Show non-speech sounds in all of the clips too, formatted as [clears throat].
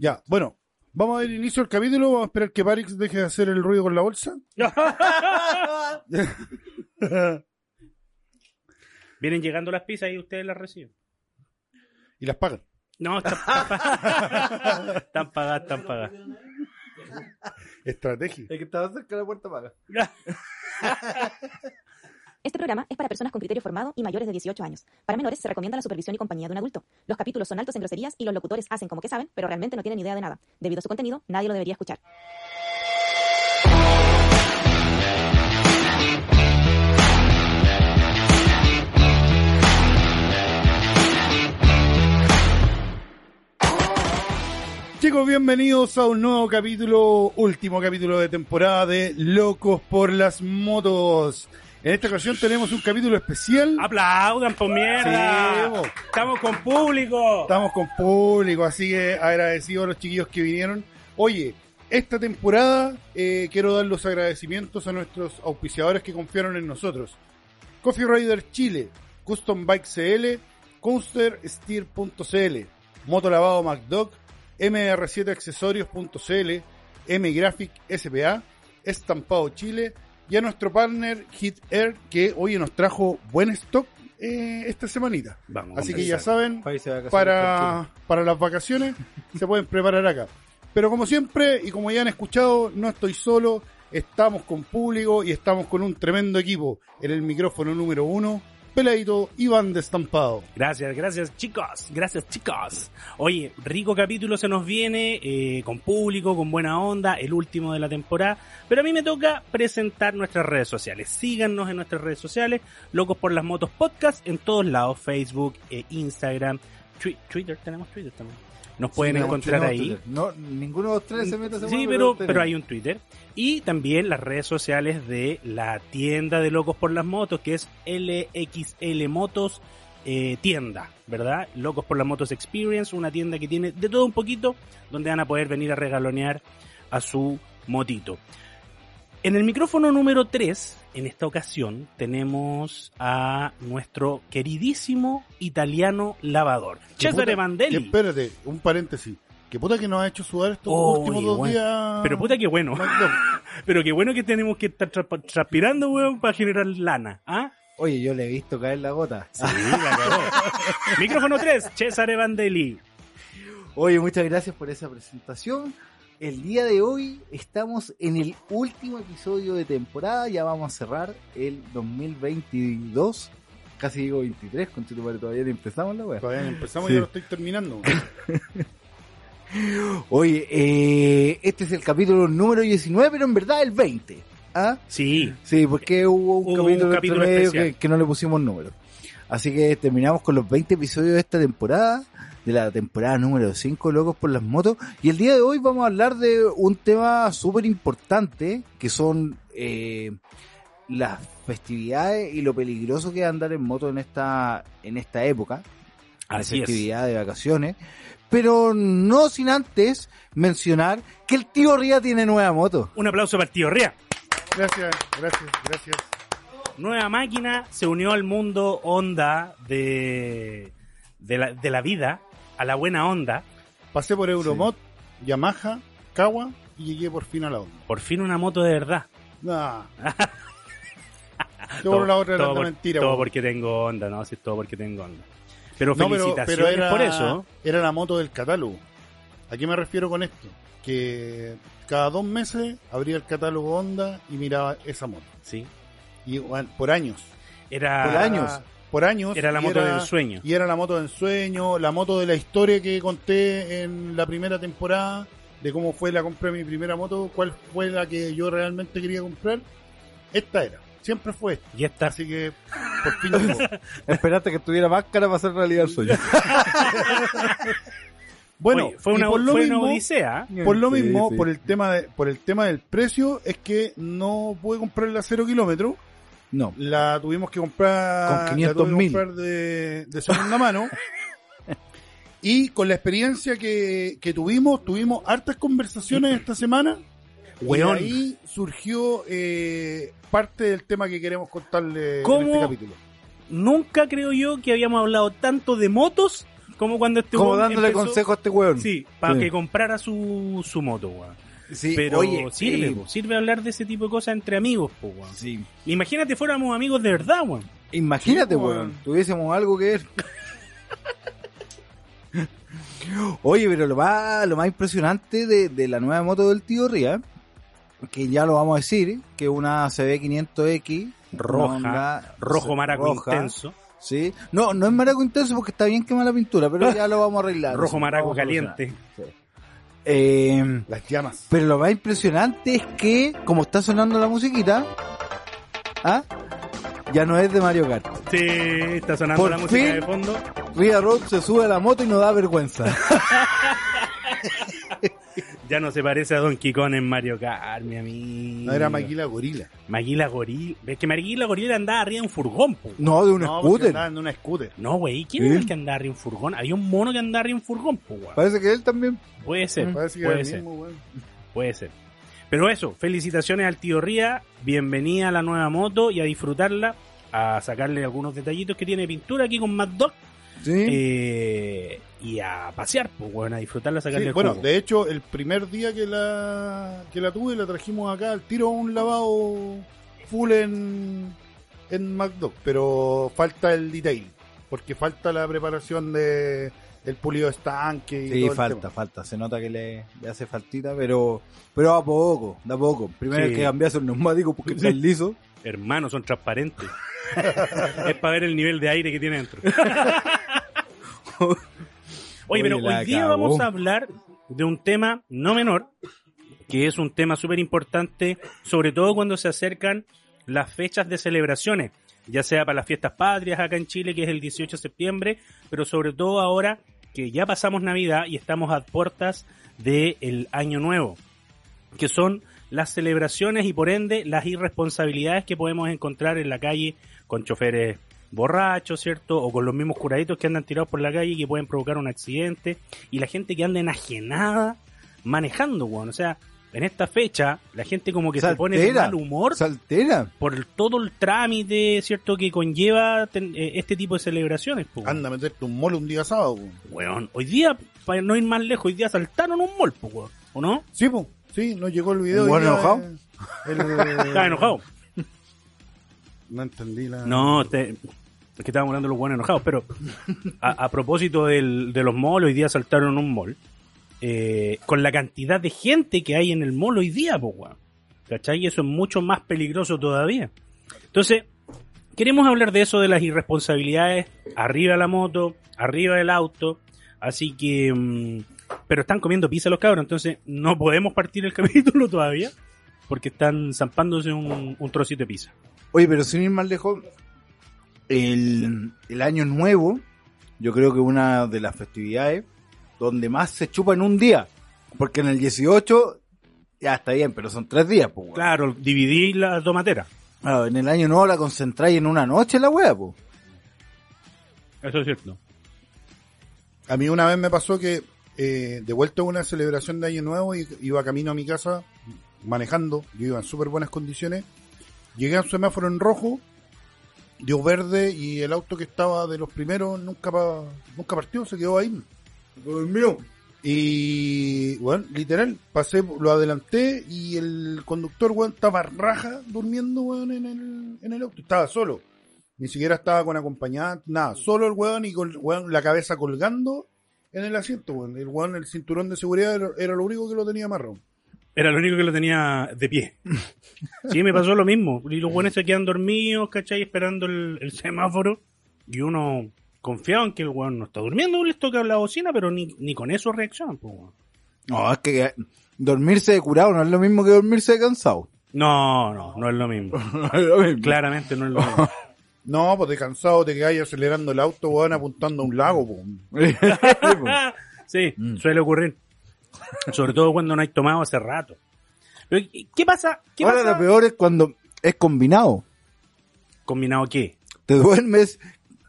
Ya, bueno, vamos a dar inicio al capítulo, vamos a esperar que Parix deje de hacer el ruido con la bolsa. [laughs] Vienen llegando las pizzas y ustedes las reciben. y las pagan. No, están, están pagadas. Están pagadas, están pagadas. Estrategia. El que estaba cerca de la puerta paga. [laughs] Este programa es para personas con criterio formado y mayores de 18 años. Para menores se recomienda la supervisión y compañía de un adulto. Los capítulos son altos en groserías y los locutores hacen como que saben, pero realmente no tienen idea de nada. Debido a su contenido, nadie lo debería escuchar. Chicos, bienvenidos a un nuevo capítulo, último capítulo de temporada de Locos por las Motos. En esta ocasión tenemos un capítulo especial. Aplaudan por mierda. Sí. Estamos con público. Estamos con público, así que agradecidos a los chiquillos que vinieron. Oye, esta temporada eh, quiero dar los agradecimientos a nuestros auspiciadores que confiaron en nosotros. Coffee Rider Chile, Custom Bike CL, CoasterSteer.cl, Motolavado MacDoc, MR7Accesorios.cl, M-Graphic SPA, Estampado Chile y a nuestro partner Hit Air que hoy nos trajo buen stock eh, esta semanita. Vamos a Así que ya saben, para, para las vacaciones [laughs] se pueden preparar acá. Pero como siempre, y como ya han escuchado, no estoy solo, estamos con público y estamos con un tremendo equipo. En el micrófono número uno, Peladito Iván Destampado. Gracias, gracias chicos, gracias chicos. Oye, rico capítulo se nos viene, eh, con público, con buena onda, el último de la temporada, pero a mí me toca presentar nuestras redes sociales. Síganos en nuestras redes sociales, Locos por las Motos Podcast, en todos lados, Facebook, eh, Instagram, Twi- Twitter, tenemos Twitter también. Nos pueden Sí, encontrar ahí. No, ninguno de los tres se mete a Sí, pero, pero hay un Twitter. Y también las redes sociales de la tienda de Locos por las Motos, que es LXL Motos eh, Tienda, ¿verdad? Locos por las Motos Experience, una tienda que tiene de todo un poquito, donde van a poder venir a regalonear a su motito. En el micrófono número 3, en esta ocasión, tenemos a nuestro queridísimo italiano lavador, Cesare Mandelli. que espérate, un paréntesis. Que puta que nos ha hecho sudar estos últimos dos bueno. días. Pero puta que bueno. [laughs] Pero qué bueno que tenemos que estar tra- transpirando, weón, para generar lana. ¿Ah? Oye, yo le he visto caer la gota. Sí, la cagó. [laughs] Micrófono 3, Cesare Vandelli. Oye, muchas gracias por esa presentación. El día de hoy estamos en el último episodio de temporada. Ya vamos a cerrar el 2022. Casi digo 23, con madre todavía no empezamos la wea. Todavía no empezamos Sí. y ya lo estoy terminando. [laughs] Oye, eh, este es el capítulo número 19, pero en verdad el 20. ¿Ah? Sí, Sí, porque hubo un Hubo un capítulo, medio especial. que, que no le pusimos número. Así que terminamos con los 20 episodios de esta temporada, de la temporada número 5, Locos por las Motos. Y el día de hoy vamos a hablar de un tema súper importante, que son eh, las festividades y lo peligroso que es andar en moto en esta, en esta época, así es. festividad de vacaciones. Pero no sin antes mencionar que el tío Ría tiene nueva moto. Un aplauso para el tío Rea. Gracias, gracias, gracias. Nueva máquina se unió al mundo onda de, de, la, de la vida, a la buena onda. Pasé por Euromod, Yamaha, Kawa y llegué por fin a la onda. Por fin una moto de verdad. Nah. [laughs] Por la otra todo por- mentira. Todo po. porque tengo onda, no, sí, todo porque tengo onda. Pero No, pero, felicitaciones pero era, por eso. era la moto del catálogo. ¿A qué me refiero con esto? Que cada dos meses abría el catálogo Honda y miraba esa moto. Sí. Y bueno, por años. Era, Por años. Por años. Era la moto del sueño. Y era la moto del sueño, la moto de la historia que conté en la primera temporada, de cómo fue la compra de mi primera moto, cuál fue la que yo realmente quería comprar. Esta era. Siempre fue esta. Y esta Así que por fin llegó. [laughs] Esperaste que tuviera máscara para hacer realidad el sueño. [laughs] Bueno, Oye, fue una, por lo fue una odisea. Por lo Sí, mismo, sí. por el tema de, por el tema del precio, es que no pude comprarla a cero kilómetros. No. La tuvimos que comprar, Con la tuve que 500.000. comprar de, de segunda mano. [laughs] y con la experiencia que, que tuvimos, tuvimos hartas conversaciones esta semana. Weón. Y ahí surgió eh, parte del tema que queremos contarle ¿Cómo? en este capítulo. Nunca creo yo que habíamos hablado tanto de motos Como cuando este Como dándole empezó- consejo a este weón. Sí, para Sí. que comprara su, su moto, weón. Sí, Pero oye, sirve, eh, po, sirve hablar de ese tipo de cosas entre amigos, po, weón. sí. Imagínate fuéramos amigos de verdad, weón. Imagínate, weón, weón. tuviésemos algo que ver. Oye, pero lo más, lo más impresionante de, de la nueva moto del tío Ría, que ya lo vamos a decir, que es una CB500X Roja, onda- Rojo maraco roja, intenso. Sí, no, no es maraco intenso porque está bien quemada la pintura, pero [laughs] ya lo vamos a arreglar. Rojo maraco caliente. Sí. Eh, Las llamas. pero lo más impresionante es que, como está sonando la musiquita, ¿ah? ya no es de Mario Kart. Sí, está sonando Por la música fin. de fondo. Ria Road se sube a la moto y no da vergüenza. [laughs] Ya no se parece a Donkey Kong en Mario Kart, mi amigo. No era Maquila Gorila. Maguila Gorila. Es que Maguila Gorila andaba arriba de un furgón, po. No, de un No, scooter. andaban en una scooter. No, güey, ¿quién ¿Sí? era el que andaba arriba de un furgón? Había un mono que andaba arriba de un furgón, po, weón. Parece que él también. Puede ser, Parece que puede ser, mismo, puede ser. Pero eso, felicitaciones al tío Ría, bienvenida a la nueva moto y a disfrutarla, a sacarle algunos detallitos que tiene pintura aquí con Mad Dog Sí. eh, y a pasear, pues, bueno, a disfrutarla, sacarle Sí, el bueno, jugo. de hecho, el primer día que la que la tuve, la trajimos acá al tiro a un lavado full en, en McDo, pero falta el detail, porque falta la preparación de el pulido de estanque y Sí, todo falta, falta. Se nota que le, le hace faltita, pero pero a poco, da poco. Primero Sí. hay que cambiarse el neumático porque está liso. Hermanos, son transparentes. [laughs] es para ver el nivel de aire que tiene dentro. [laughs] Oye, pero hoy día vamos a hablar de un tema no menor, que es un tema súper importante, sobre todo cuando se acercan las fechas de celebraciones, ya sea para las fiestas patrias acá en Chile, que es el 18 de septiembre, pero sobre todo ahora que ya pasamos Navidad y estamos a puertas del Año Nuevo, que son las celebraciones y por ende las irresponsabilidades que podemos encontrar en la calle con choferes borrachos, ¿cierto? O con los mismos curaditos que andan tirados por la calle y que pueden provocar un accidente. Y la gente que anda enajenada manejando, weón. O sea, en esta fecha, la gente como que se pone de mal humor Saltera. por todo el trámite, ¿cierto? Que conlleva ten- eh, este tipo de celebraciones. Anda a meterte un molo un día sábado. weón. Weón, hoy día, para no ir más lejos, hoy día saltaron un mol, pues, weón. ¿O no? Sí, pues, sí, nos llegó el video. ¿Un enojado? [laughs] eh, el- Estaba enojado. No entendí la... No, te- es que estábamos hablando de los buenos enojados, pero a, a propósito del- de los malls, hoy día saltaron un mall. eh, con la cantidad de gente que hay en el mall hoy día, pues, weón. ¿Cachai? Y eso es mucho más peligroso todavía. Entonces, queremos hablar de eso, de las irresponsabilidades, arriba la moto, arriba el auto, así que... mm, pero están comiendo pizza los cabros, entonces no podemos partir el [laughs] capítulo todavía, porque están zampándose un, un trocito de pizza. Oye, pero sin ir más lejos, el, el año nuevo, yo creo que una de las festividades donde más se chupa en un día. Porque en el 18 ya está bien, pero son tres días, pues. weón. Claro, dividir la tomatera. Claro, en el año nuevo la concentráis en una noche la wea, pues. Eso es cierto. A mí una vez me pasó que eh, de vuelta a una celebración de Año Nuevo y iba camino a mi casa manejando, yo iba en súper buenas condiciones, llegué a un semáforo en rojo, dio verde y el auto que estaba de los primeros nunca pa- nunca partió, se quedó ahí. Durmió. Y bueno, literal, pasé, lo adelanté y el conductor, weón, estaba raja durmiendo, en el, en el auto. Estaba solo. Ni siquiera estaba con acompañante, nada. Solo el weón y con weón, la cabeza colgando en el asiento, weón. El weón, el cinturón de seguridad era, era lo único que lo tenía amarrado. Era lo único que lo tenía de pie. Sí, me pasó lo mismo. Y los buenos se quedan dormidos, ¿cachai? Esperando el, el semáforo. Y uno confiado en que el weón no está durmiendo, les toca la bocina, pero ni, ni con eso reaccionan, pues, weón. No, es que eh, dormirse de curado no es lo mismo que dormirse de cansado. No, no, no es lo mismo. [laughs] No es lo mismo. Claramente no es lo mismo. [laughs] No, pues de cansado te quedas acelerando el auto, weón, apuntando a un lago, po. [laughs] sí, Mm. suele ocurrir. Sobre todo cuando no hay tomado hace rato. Pero, ¿qué pasa? ¿Qué Ahora pasa? lo peor es cuando es combinado. ¿Combinado qué? Te duermes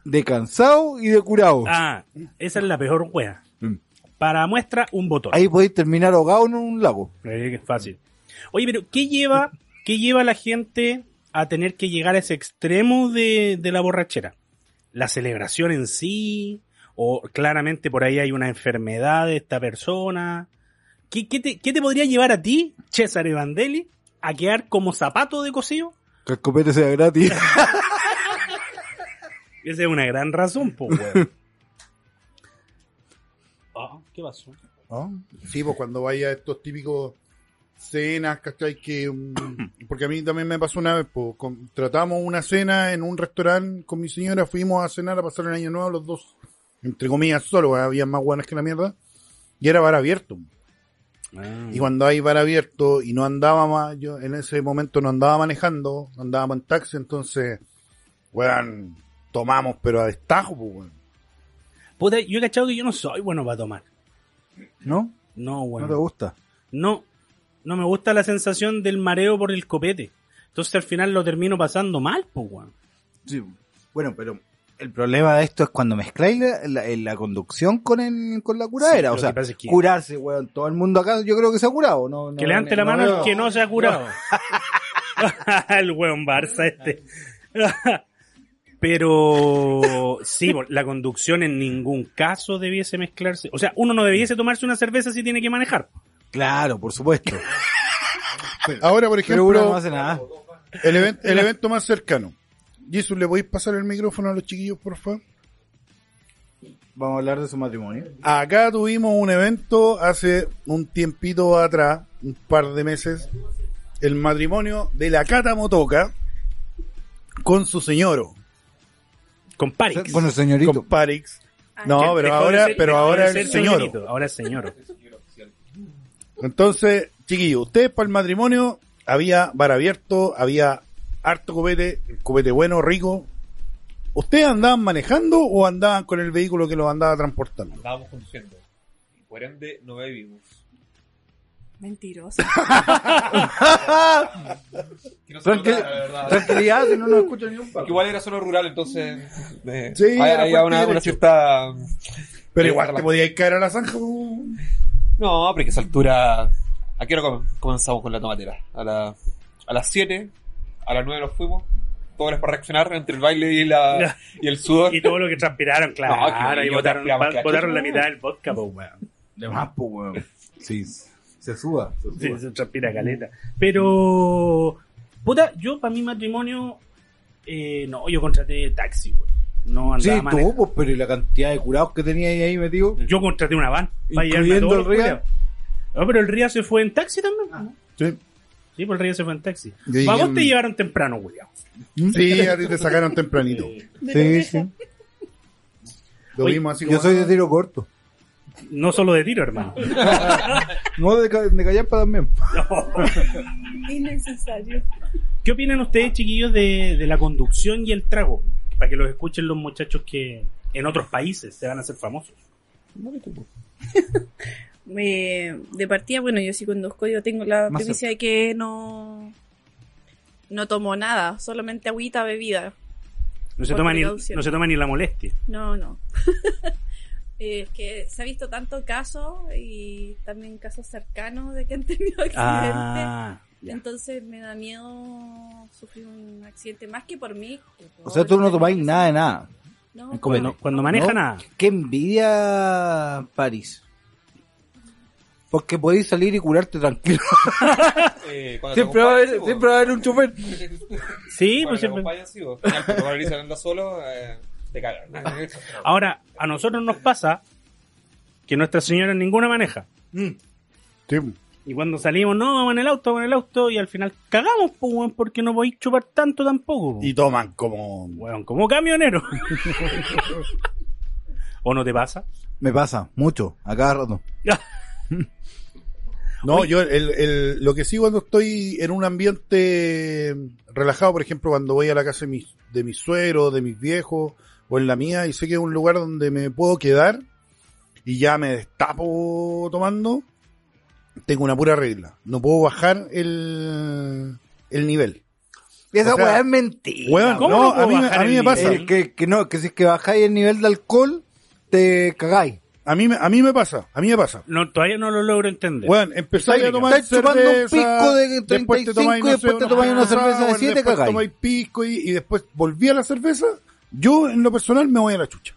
de cansado y de curado. Ah, esa es la peor wea. Mm. Para muestra, un botón. Ahí podéis terminar ahogado en un lago. Eh, fácil. Oye, pero ¿qué lleva, qué lleva la gente a tener que llegar a ese extremo de, de la borrachera? ¿La celebración en sí? o claramente por ahí hay una enfermedad de esta persona. ¿Qué, qué te, qué te podría llevar a ti, César Evandelli, a quedar como zapato de cocido? Que el copete sea gratis. [laughs] Esa es una gran razón, pues, weón. Ah, ¿Qué pasó? ¿No? Sí, pues cuando vaya a estos típicos cenas, ¿cachai? Que, mm, porque a mí también me pasó una vez, pues, con- tratamos una cena en un restaurante con mi señora, fuimos a cenar a pasar el año nuevo los dos, entre comillas solo, había más buenas que la mierda, y era bar abierto. Ah. Y cuando hay bar abierto y no andaba más, yo en ese momento no andaba manejando, andábamos en taxi, entonces, weón, tomamos, pero a destajo, pues, weón. Puta, yo he cachado que yo no soy bueno para tomar. ¿No? No, ¿No weón. te gusta? No, no me gusta la sensación del mareo por el copete. Entonces al final lo termino pasando mal, pues, weón. Sí. Bueno, pero el problema de esto es cuando mezcláis la, la- la conducción con el, con la curadera. Sí, o sea, que pasa es que- curarse, weón. Todo el mundo acá, yo creo que se ha curado. No, no- Que levante la no mano el que no se ha curado. [laughs] el weón Barça este. [laughs] Pero sí, la conducción en ningún caso debiese mezclarse. O sea, uno no debiese tomarse una cerveza si tiene que manejar. Claro, por supuesto. [laughs] Ahora, por Pero uno no ejemplo, hace nada. el, even- el evento más cercano. Jesus, ¿le podéis pasar el micrófono a los chiquillos, por favor? Vamos a hablar de su matrimonio. Acá tuvimos un evento hace un tiempito atrás, un par de meses, el matrimonio de la Cata Motoca con su señoro, Con Parix. Con el señorito. con Parix. No, Que pero ahora, ser- pero ahora el señor. señorito, Ahora es señor. Entonces, chiquillos, ustedes para el matrimonio había bar abierto, había harto copete, copete bueno, rico. ¿Ustedes andaban manejando o andaban con el vehículo que los andaba transportando? Andábamos conduciendo. Y por ende no bebimos. Mentiroso. [laughs] Que no se Tranquil- notaba, la verdad. Tranquilidad, si no nos escucha ni un Porque pato. igual era solo rural, entonces eh, Sí, hay- era había fuerte una, derecho. una cierta... Pero igual te podíais caer a la zanja. po. No, pero que a esa altura... ¿A qué hora comenzamos con la tomatera? A, la, a las 7, a las 9 nos fuimos. Todo era para reaccionar entre el baile y, la, y el sudor. [laughs] Y todo lo que transpiraron, claro. No, que y botaron, transpiraba pa- que botaron la mitad del vodka, pues, weón. De más, pues, weón. Sí, se suda. Se Sí, suda. se transpira caleta. Pero, puta, yo para mi matrimonio, eh, no, yo contraté taxi, weón. No Sí, andaba tú, manejando. pues, pero ¿y la cantidad de curados que tenía ahí metido? Yo contraté una van. para llevarme a Incluyendo todos el los Ría. No, pero el Ría se fue en taxi también. ¿no? Sí. Sí, pues el Ría se fue en taxi. Y- ¿A vos te llevaron temprano, William? Sí, a ti te sacaron tempranito. Sí, sí. Lo Oye, vimos así como. Yo soy de tiro corto. No solo de tiro, hermano. [laughs] No, de, de callampa también. [laughs] Innecesario. ¿Qué opinan ustedes, chiquillos, de, de la conducción y el trago? Para que los escuchen los muchachos que en otros países se van a hacer famosos. Eh, [laughs] de partida, bueno, yo sí conduzco, yo tengo la Más primicia de que no no tomo nada, solamente agüita, bebida. No se, toma ni, no se toma ni la molestia. No, no. [laughs] Es que se ha visto tanto casos y también casos cercanos de que han tenido accidentes. Ah, ya. Entonces me da miedo sufrir un accidente más que por mí. que por O sea, tú no tomáis nada de nada. No, Cuando, cuando maneja ¿No? nada. Qué envidia París. Porque podéis salir y curarte tranquilo. [laughs] Eh, cuando Siempre va, a haber, sí, siempre va a haber un chofer. [laughs] Sí, Cuando pues siempre. sí, anda solo, eh, te cagan. [laughs] Ahora, a nosotros nos pasa que Nuestra Señora ninguna maneja. Sí. Y cuando salimos, no, vamos en el auto, vamos en el auto, y al final cagamos, pues, weón, porque no podéis chupar tanto tampoco. Y toman como. Weón, como camionero. [laughs] ¿O no te pasa? Me pasa, mucho, a cada rato. [laughs] No, yo el, el- lo que sí cuando estoy en un ambiente relajado, por ejemplo, cuando voy a la casa de mis, de mis sueros, de mis viejos, o en la mía, y sé que es un lugar donde me puedo quedar, y ya me destapo tomando, tengo una pura regla. No puedo bajar el, el nivel. Esa O sea, weá es mentira. Weón, ¿cómo no, no a mí, a mí me pasa. El que, que no, que si es que bajáis el nivel de alcohol, te cagáis. A mí, me- a mí me pasa, a mí me pasa. No, todavía no lo logro entender. Bueno, empezáis a tomar Estáis chupando un cerveza, pisco de después te 35 tomáis, y después te tomáis una cerveza de siete, después cagáis. tomáis pisco y, y después volví a la cerveza. Yo, en lo personal, me voy a la chucha.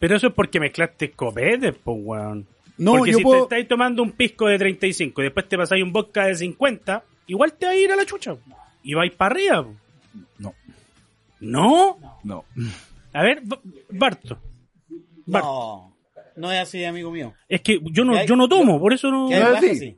Pero eso es porque mezclaste copetes, pues, weón. No, porque yo si puedo... te estáis tomando un pisco de 35 y después te pasáis un vodka de 50, igual te va a ir a la chucha. Y vais para arriba. No. ¿No? No. A ver, Barto. Bart, No, no es así, amigo mío. Es que yo no, yo no tomo, por eso no... Que hay raja, sí.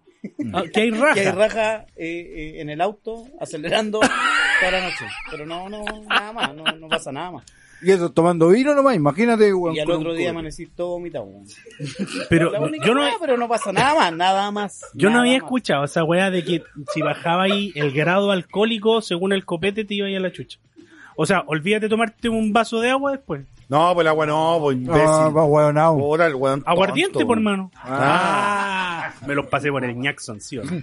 Ah, que hay Que raja. hay raja eh, eh, en el auto, acelerando toda la noche. Pero no, no, nada más, no, no pasa nada más. Y eso tomando vino nomás, imagínate, weón. Y al otro día amanecí todo vomitado. weón. Pero La única yo no, weá, pero no pasa nada más, nada más. yo no había más. escuchado esa weá de que si bajaba ahí el grado alcohólico según el copete te iba a ir a la chucha. O sea, olvídate de tomarte un vaso de agua después. No, pues el agua no, pues imbécil. Ah, va, weón, no. Puta, el weón Aguardiente, tonto, por weón. hermano. Ah, me los pasé por el Jackson, ¿sí o [laughs] no?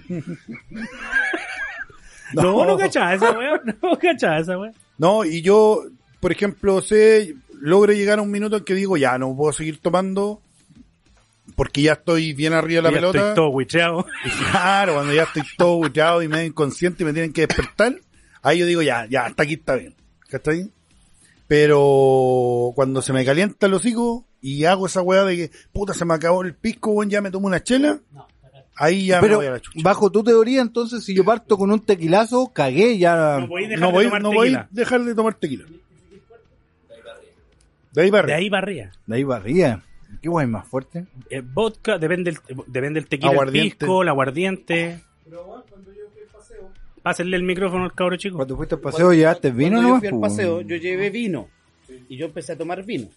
No, no cachaba esa weá, no cachaba esa weá. No, y yo, por ejemplo, sé, logro llegar a un minuto en que digo, ya, no puedo seguir tomando porque ya estoy bien arriba de la Ya pelota. Estoy todo huicheado. Claro, cuando ya estoy todo bucheado y medio inconsciente y me tienen que despertar, ahí yo digo, ya, ya, hasta aquí está bien. ¿Cachai? Pero cuando se me calienta el hocico y hago esa weá de que, puta, se me acabó el pisco, weón, ya me tomo una chela, ahí ya me voy a la chucha. bajo tu teoría, entonces, si yo parto con un tequilazo, cagué ya. No podéis dejar No de voy, tomar no voy a tequila. dejar de tomar tequila. De ahí para De ahí arriba. De ahí barría. ¿Qué guay más fuerte? El vodka, depende del, depende del tequila, Aguardiente. el pisco, el aguardiente. Pásenle el micrófono al cabro chico. Cuando fuiste al paseo, ¿llevaste vino Cuando yo nomás? fui al paseo, yo llevé vino. Y yo empecé a tomar vino.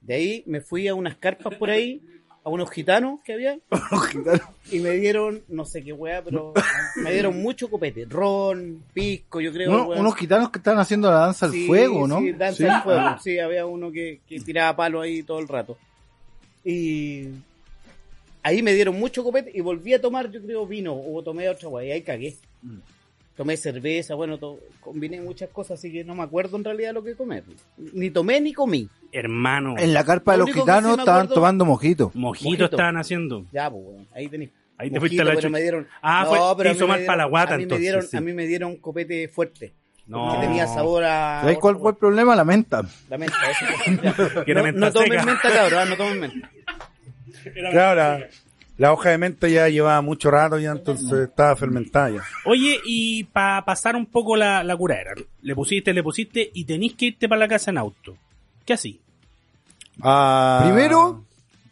De ahí me fui a unas carpas por ahí, a unos gitanos que había, [laughs] y me dieron, no sé qué weá, pero me dieron mucho copete. Ron, pisco, yo creo. Unos gitanos que están haciendo la danza al Sí, fuego, ¿no? Sí, danza Sí. al fuego. Sí, había uno que, que tiraba palo ahí todo el rato. Y ahí me dieron mucho copete y volví a tomar, yo creo, vino o tomé otra weá y ahí cagué. Mm. Tomé cerveza, bueno, to- combiné muchas cosas, así que no me acuerdo en realidad lo que comer. Ni tomé ni comí. Hermano, En la carpa de Lo los gitanos sí me estaban acuerdo- tomando mojito. mojito, mojito. estaban haciendo. Ya, pues, ahí tenéis. Ahí te fuiste a la pero me dieron, Ah, No, fue, pero hizo me mal para la dieron- guata a mí me entonces. dieron, sí. A mí me dieron copete fuerte. No. Que tenía sabor a... ¿Sabes cuál fue el problema? La menta. La menta, eso. [laughs] [laughs] Que no, menta no tomen menta, cabrón, no tomen menta. Claro, la, la hoja de menta ya llevaba mucho rato ya, entonces estaba fermentada ya. Oye, y para pasar un poco la, la curadera, le pusiste, le pusiste y tenés que irte para la casa en auto. ¿Qué así? Ah, Primero,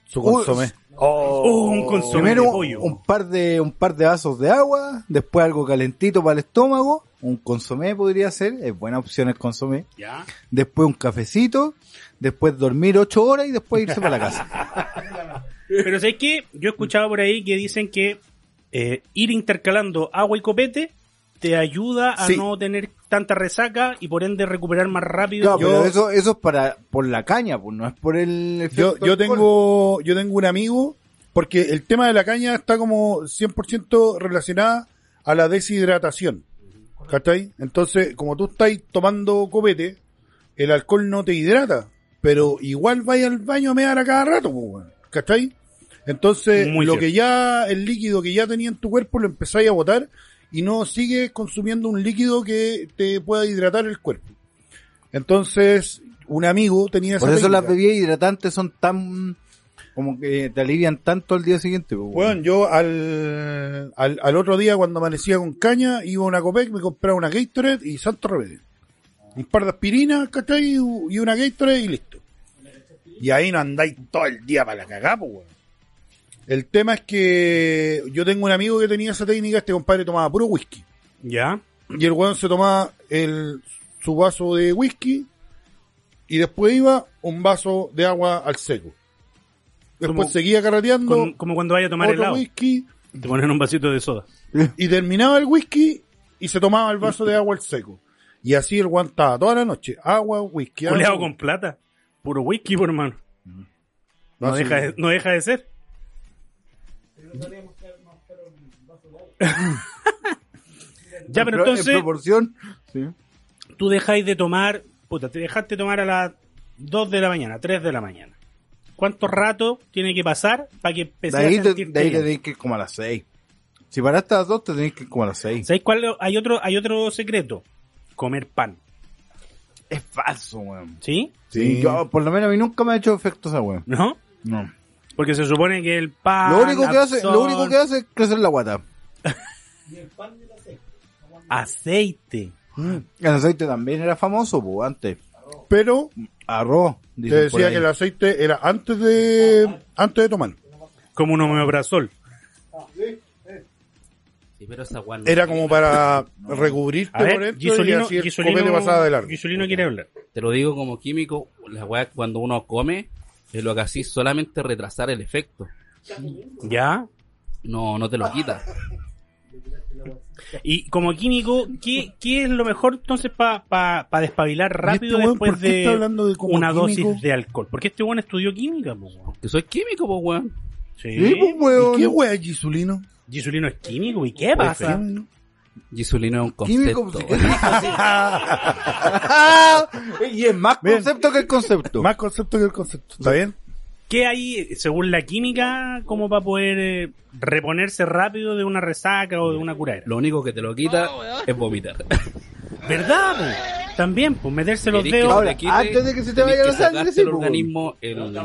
su consomé. Oh, un consomé Primero de pollo. un par de un par de vasos de agua, después algo calentito para el estómago, un consomé podría ser, es buena opción el consomé. ¿Ya? Después un cafecito, después dormir ocho horas y después irse para la casa. [laughs] Pero ¿sabes qué? Yo he escuchado por ahí que dicen que eh, ir intercalando agua y copete te ayuda a Sí. no tener tanta resaca y por ende recuperar más rápido. Claro, Yo- pero eso, eso es para, por la caña, pues no es por el efecto Yo, yo tengo, yo tengo un amigo, porque el tema de la caña está como 100% relacionada a la deshidratación. ¿Cachai? Entonces, como tú estás tomando copete, el alcohol no te hidrata, pero igual vaya al baño a mear a cada rato, pues. ¿cachai? Entonces, Muy lo cierto. que ya, el líquido que ya tenía en tu cuerpo lo empezáis a botar y no sigues consumiendo un líquido que te pueda hidratar el cuerpo. Entonces, un amigo tenía esa Por eso las bebidas hidratantes son tan como que te alivian tanto al día siguiente. pues, Bueno, yo al, al, al otro día cuando amanecía con caña, iba a una Copec, me compraba una Gatorade y santo remedio. Un par de aspirinas, ¿cachai? Y una Gatorade y listo. Y ahí no andáis todo el día para la cagá, pues. El tema es que yo tengo un amigo que tenía esa técnica, este compadre tomaba puro whisky. ¿Ya? Y el weón se tomaba el, su vaso de whisky y después iba un vaso de agua al seco. Después Como- seguía carreteando Con- como cuando vaya a tomar otro helado. whisky Te ponen un vasito de soda. [laughs] y terminaba el whisky y se tomaba el vaso de agua al seco. Y así el weón estaba toda la noche. Agua, whisky, agua. Con plata. Puro whisky, por hermano. No, No, deja de, no deja de ser. [laughs] ya, pero entonces En proporción. Sí. tú dejáis de tomar, puta, te dejaste tomar a las 2 de la mañana, 3 de la mañana. ¿Cuánto rato tiene que pasar para que De empecé ahí, a te, sentirte de ahí te tenés que ir como a las seis. Si paraste a las dos, te tenés que ir como a las seis. ¿Sabéis cuál? Hay otro, hay otro secreto. Comer pan. Es falso, weón. ¿Sí? Sí, yo, por lo menos a mí nunca me ha hecho efecto esa weón. ¿No? No. Porque se supone que el pan. Lo único que hace, lo único que hace es crecer la guata. Aceite. El aceite también era famoso, pues, antes. Pero Arroz. te decía que el aceite era antes de antes de tomar. Como un omeprazol. Sí, pero esa no- Era como para recubrirte A por ver, dentro y así el Gisolino, de largo. Gisolino quiere hablar. Te lo digo como químico, la weá cuando uno come, es lo que así solamente retrasar el efecto. ¿Ya? No, no te lo quita. Y como químico, ¿qué, qué es lo mejor entonces para despabilar rápido este weón después de una químico? dosis de alcohol? Porque este buen estudió química, po, weón. Que soy químico, pues weón. Sí. Sí, pues, ¿Y weón. qué wea es Gisulino? Gisolino es químico, ¿y qué pasa? Gisulino es un concepto. pues, [laughs] y es más Bien. concepto que el concepto. Más concepto que el concepto. ¿Está bien? ¿Qué hay, según la química, como para poder eh, reponerse rápido de una resaca o de una curadera? Lo único que te lo quita es vomitar. [laughs] ¿Verdad? po? También, pues meterse los dedos. te Ahora, quite, antes de que se te vaya la sangre, sí, el pues, organismo el,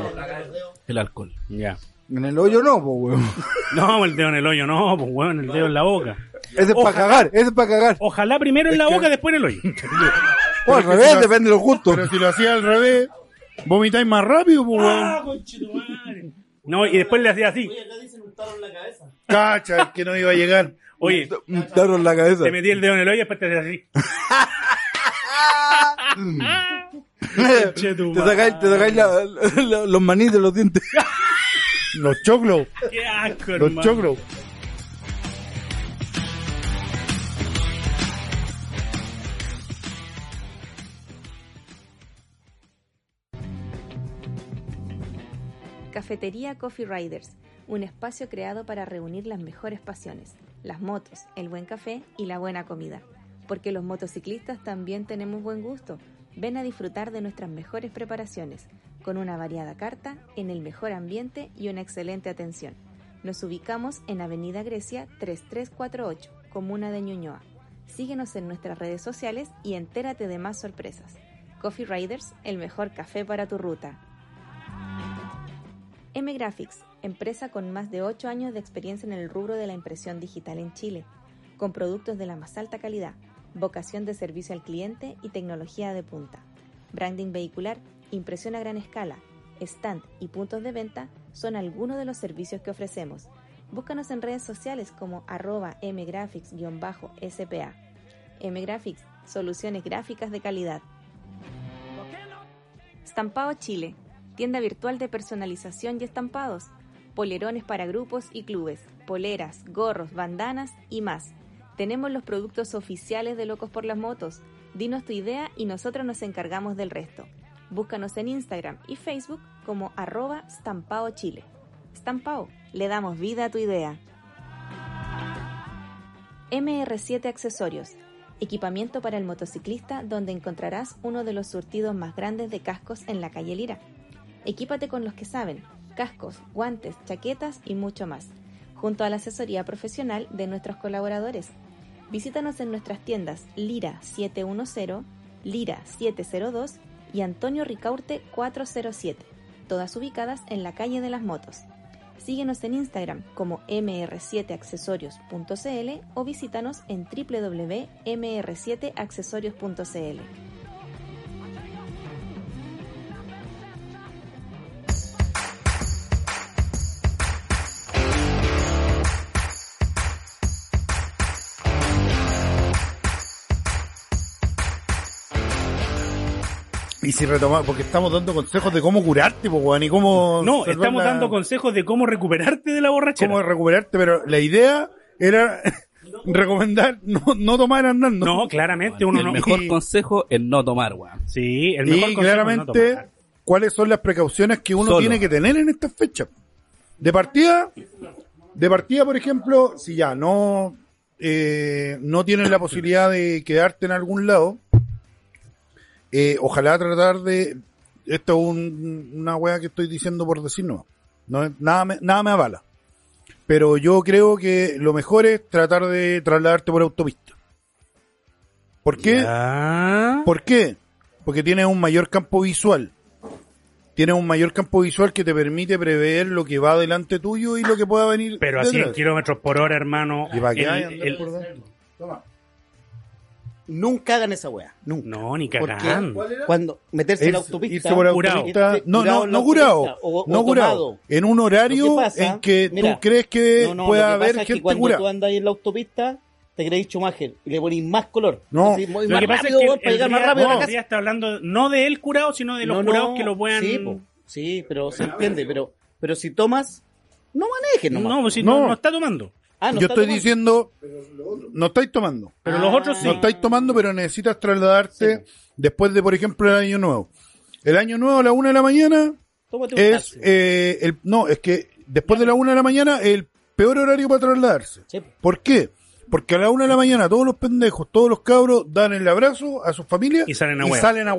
el alcohol. Ya. En el hoyo no, pues, weón. [laughs] No, el dedo en el hoyo, no, pues weón, el dedo en la boca. Ese es para cagar, ese es para cagar. Ojalá primero en la boca, después en el hoyo. [laughs] O al que revés, depende de los gustos. Pero si lo hacía al revés, vomitáis más rápido, pues Ah, conchetumare. No, y después le hacía así. Cacha, es que no iba a llegar. Oye, Un tarro en la cabeza. te metí el dedo en el hoyo y después te hacía así. [laughs] te sacáis, te sacáis la- la- los manís de los dientes. Los choclos, Qué asco, los hermano. choclos. Cafetería Coffee Riders, un espacio creado para reunir las mejores pasiones, las motos, el buen café y la buena comida. Porque los motociclistas también tenemos buen gusto. Ven a disfrutar de nuestras mejores preparaciones, con una variada carta, en el mejor ambiente y una excelente atención. Nos ubicamos en Avenida Grecia 3348, Comuna de Ñuñoa. Síguenos en nuestras redes sociales y entérate de más sorpresas. Coffee Riders, el mejor café para tu ruta. M Graphics, empresa con más de 8 años de experiencia en el rubro de la impresión digital en Chile, con productos de la más alta calidad, vocación de servicio al cliente y tecnología de punta. Branding vehicular, impresión a gran escala, stand y puntos de venta son algunos de los servicios que ofrecemos. Búscanos en redes sociales como arroba mgraphics-spa. mgraphics, soluciones gráficas de calidad. Stampado Chile, tienda virtual de personalización y estampados, polerones para grupos y clubes, poleras, gorros, bandanas y más. Tenemos los productos oficiales de Locos por las Motos. Dinos tu idea y nosotros nos encargamos del resto. Búscanos en Instagram y Facebook como arroba Stampao Chile. Stampao, le damos vida a tu idea. MR7 Accesorios, equipamiento para el motociclista donde encontrarás uno de los surtidos más grandes de cascos en la calle Lira. Equípate con los que saben, cascos, guantes, chaquetas y mucho más, junto a la asesoría profesional de nuestros colaboradores. Visítanos en nuestras tiendas Lira 710, Lira 702 y Antonio Ricaurte 407, todas ubicadas en la calle de las motos. Síguenos en Instagram como mr7accesorios.cl o visítanos en www.mr7accesorios.cl. si retomamos, porque estamos dando consejos de cómo curarte, pues, weón, y cómo... No, estamos la- dando consejos de cómo recuperarte de la borrachera. cómo recuperarte, pero la idea era [laughs] recomendar no, no tomar andando. No, claramente uno el no. mejor y- consejo es no tomar, weón. Sí, el mejor y consejo es no claramente tomar. cuáles son las precauciones que uno Solo. tiene que tener en estas fechas. De partida, de partida, por ejemplo, si ya no eh, no tienes la posibilidad de quedarte en algún lado, eh, ojalá tratar de esto es un- una wea que estoy diciendo por decir no, nada me, nada me avala. Pero yo creo que lo mejor es tratar de trasladarte por autopista. ¿Por qué? Ya. ¿Por qué? porque tienes un mayor campo visual. Tienes un mayor campo visual que te permite prever lo que va delante tuyo y lo que pueda venir. Pero a 100 detrás. kilómetros por hora, hermano. ¿Y para qué el- hay andar el-? Toma. Nunca hagan esa weá. Nunca. No, ni cagando. cuando meterse en la Es autopista. irse por curado. autopista. No, Curado no, no curado. o- no o curado. En un horario que pasa, en que mira, tú crees que No, no, pueda que haber pasa es que gente cuando curada. tú andas ahí en la autopista, te crees Schumacher y le ponís más color. No. Lo más que pasa es rápido, que weón, el para llegar más rápido no, está hablando no de él curado, sino de los No, curados no, que lo puedan... Sí, po. Sí, pero se entiende. Pero, pero si tomas, no manejes no, nomás. pues si No. no, no está tomando. Ah, no Yo estoy tomando. diciendo, no estáis tomando. Pero Ah, los otros sí. No estáis tomando, pero necesitas trasladarte después de, por ejemplo, el año nuevo. El año nuevo a la una de la mañana Tómate un es eh, el no, es que después de la una de la mañana el peor horario para trasladarse. Sí. ¿Por qué? Porque a la una de la mañana todos los pendejos, todos los cabros dan el abrazo a sus familias Y salen a y huear. salen a.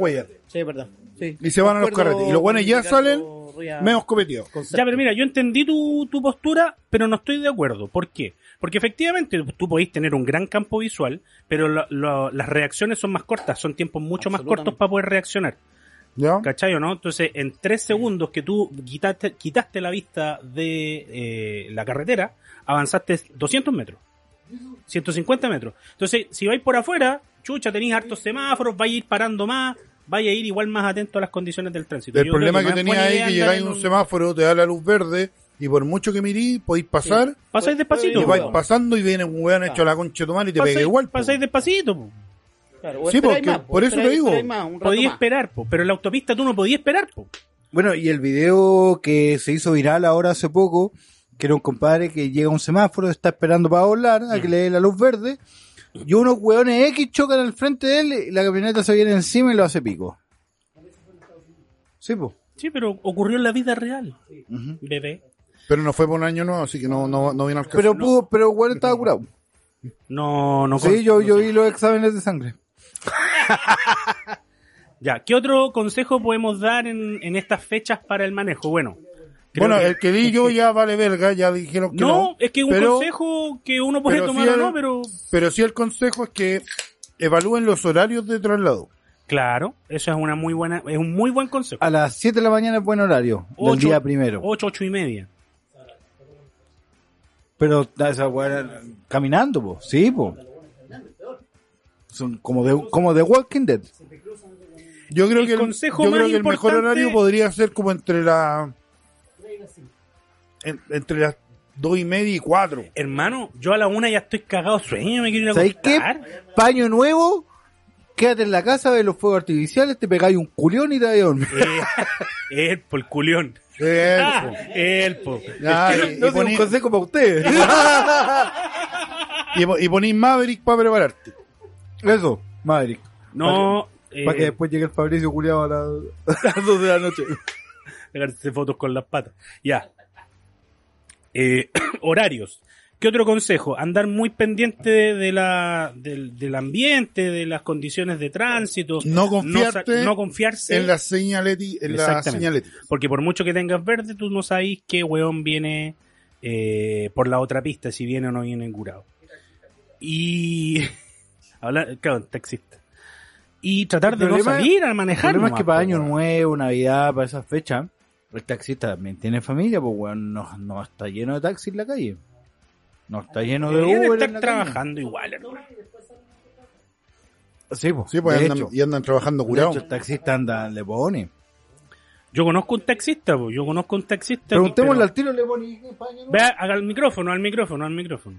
Sí, es verdad. Sí. Y se van a los carretes. Y los buenos ya salen menos concepto. Ya, pero mira, yo entendí tu, tu postura, pero no estoy de acuerdo. ¿Por qué? Porque efectivamente tú podéis tener un gran campo visual, pero lo- lo- las reacciones son más cortas, son tiempos mucho más cortos para poder reaccionar. ¿Ya? ¿Cachai o no? Entonces, en tres segundos que tú quitaste, quitaste la vista de eh, la carretera, avanzaste 200 metros. 150 metros. Entonces, si vais por afuera, chucha, tenéis hartos semáforos, vais a ir parando más, vais a ir igual más atento a las condiciones del tránsito. El Yo problema que, es tenía ahí idea que llegáis a en un semáforo, te da la luz verde, y por mucho que mirís, podéis pasar, Pasáis despacito. y vais pasando y viene un weón hecho la concha de tu madre y te pega Pasáis- igual. po. Pasáis despacito. po. Claro, o Sí, porque- más, por eso te digo. más, más. esperar, po, pero en la autopista tú no podías esperar. Po. Bueno, y el video que se hizo viral ahora hace poco, que era un compadre que llega a un semáforo, está esperando para volar, a que le dé la luz verde, y unos hueones X chocan al frente de él, y la camioneta se viene encima y lo hace pico. Sí, pues. Sí, pero ocurrió en la vida real, bebé. Pero no fue por un año nuevo, así que no, no, no vino al caso. Pero pudo, pero el hueón estaba curado. No, no. Sí, yo, no yo sé. vi los exámenes de sangre. [laughs] Ya, ¿qué otro consejo podemos dar en, en estas fechas para el manejo? Bueno, creo Bueno, que- el que di yo ya vale verga, ya dijeron que no. no, es que un pero, consejo que uno puede tomar sí o no, pero Pero sí el consejo es que evalúen los horarios de traslado. claro, eso es una muy buena, es un muy buen consejo. A las 7 de la mañana es buen horario, del Ocho- día primero. Ocho, ocho y media. Pero esa hueá caminando, pues. Sí, pues. Son como de, como de Walking Dead. Yo creo El que el, consejo yo creo que el mejor horario podría ser como entre la en- entre las dos y media y cuatro. Hermano, yo a la una ya estoy cagado de sueño, me quiero ir a ¿Sabes qué? acostar. Paño nuevo, quédate en la casa, ve los fuegos artificiales, te pegáis un culión y te vas a dormir. [laughs] Eh, el po, el culión. Eso. Ah, el po. Ya, No y, y sé, un poní- consejo para ustedes. [laughs] y po- y ponís Maverick para prepararte. Eso, Maverick. No, eh, Para que después llegue el Fabricio culiado [laughs] a las, a las 2 de la noche. pegarse fotos con las patas. Ya. Eh, [clears throat] horarios. ¿Qué otro consejo? Andar muy pendiente de, de la, del, del ambiente, de las condiciones de tránsito. No sa- confiarte no confiarse. en la señaleti, en la Exactamente. señalética. Porque por mucho que tengas verde, tú no sabes qué weón viene eh, por la otra pista, si viene o no viene curado. Y. [laughs] Habla, claro, taxista. Y tratar El de no salir a El manejar. problema es que para Año. Nuevo, Navidad, para esas fechas, el taxista también tiene familia, pues weón, no, no está lleno de taxis en la calle. No está lleno de Deberían Uber estar en la calle. trabajando igual, hermano. Sí, pues, Sí, pues andan, hecho, y andan trabajando curados. el taxista anda, le pone. Yo conozco un taxista, po, yo conozco un taxista. Preguntémosle pero- al tiro, le pone ¿no? Vea, haga el micrófono, al micrófono, al micrófono.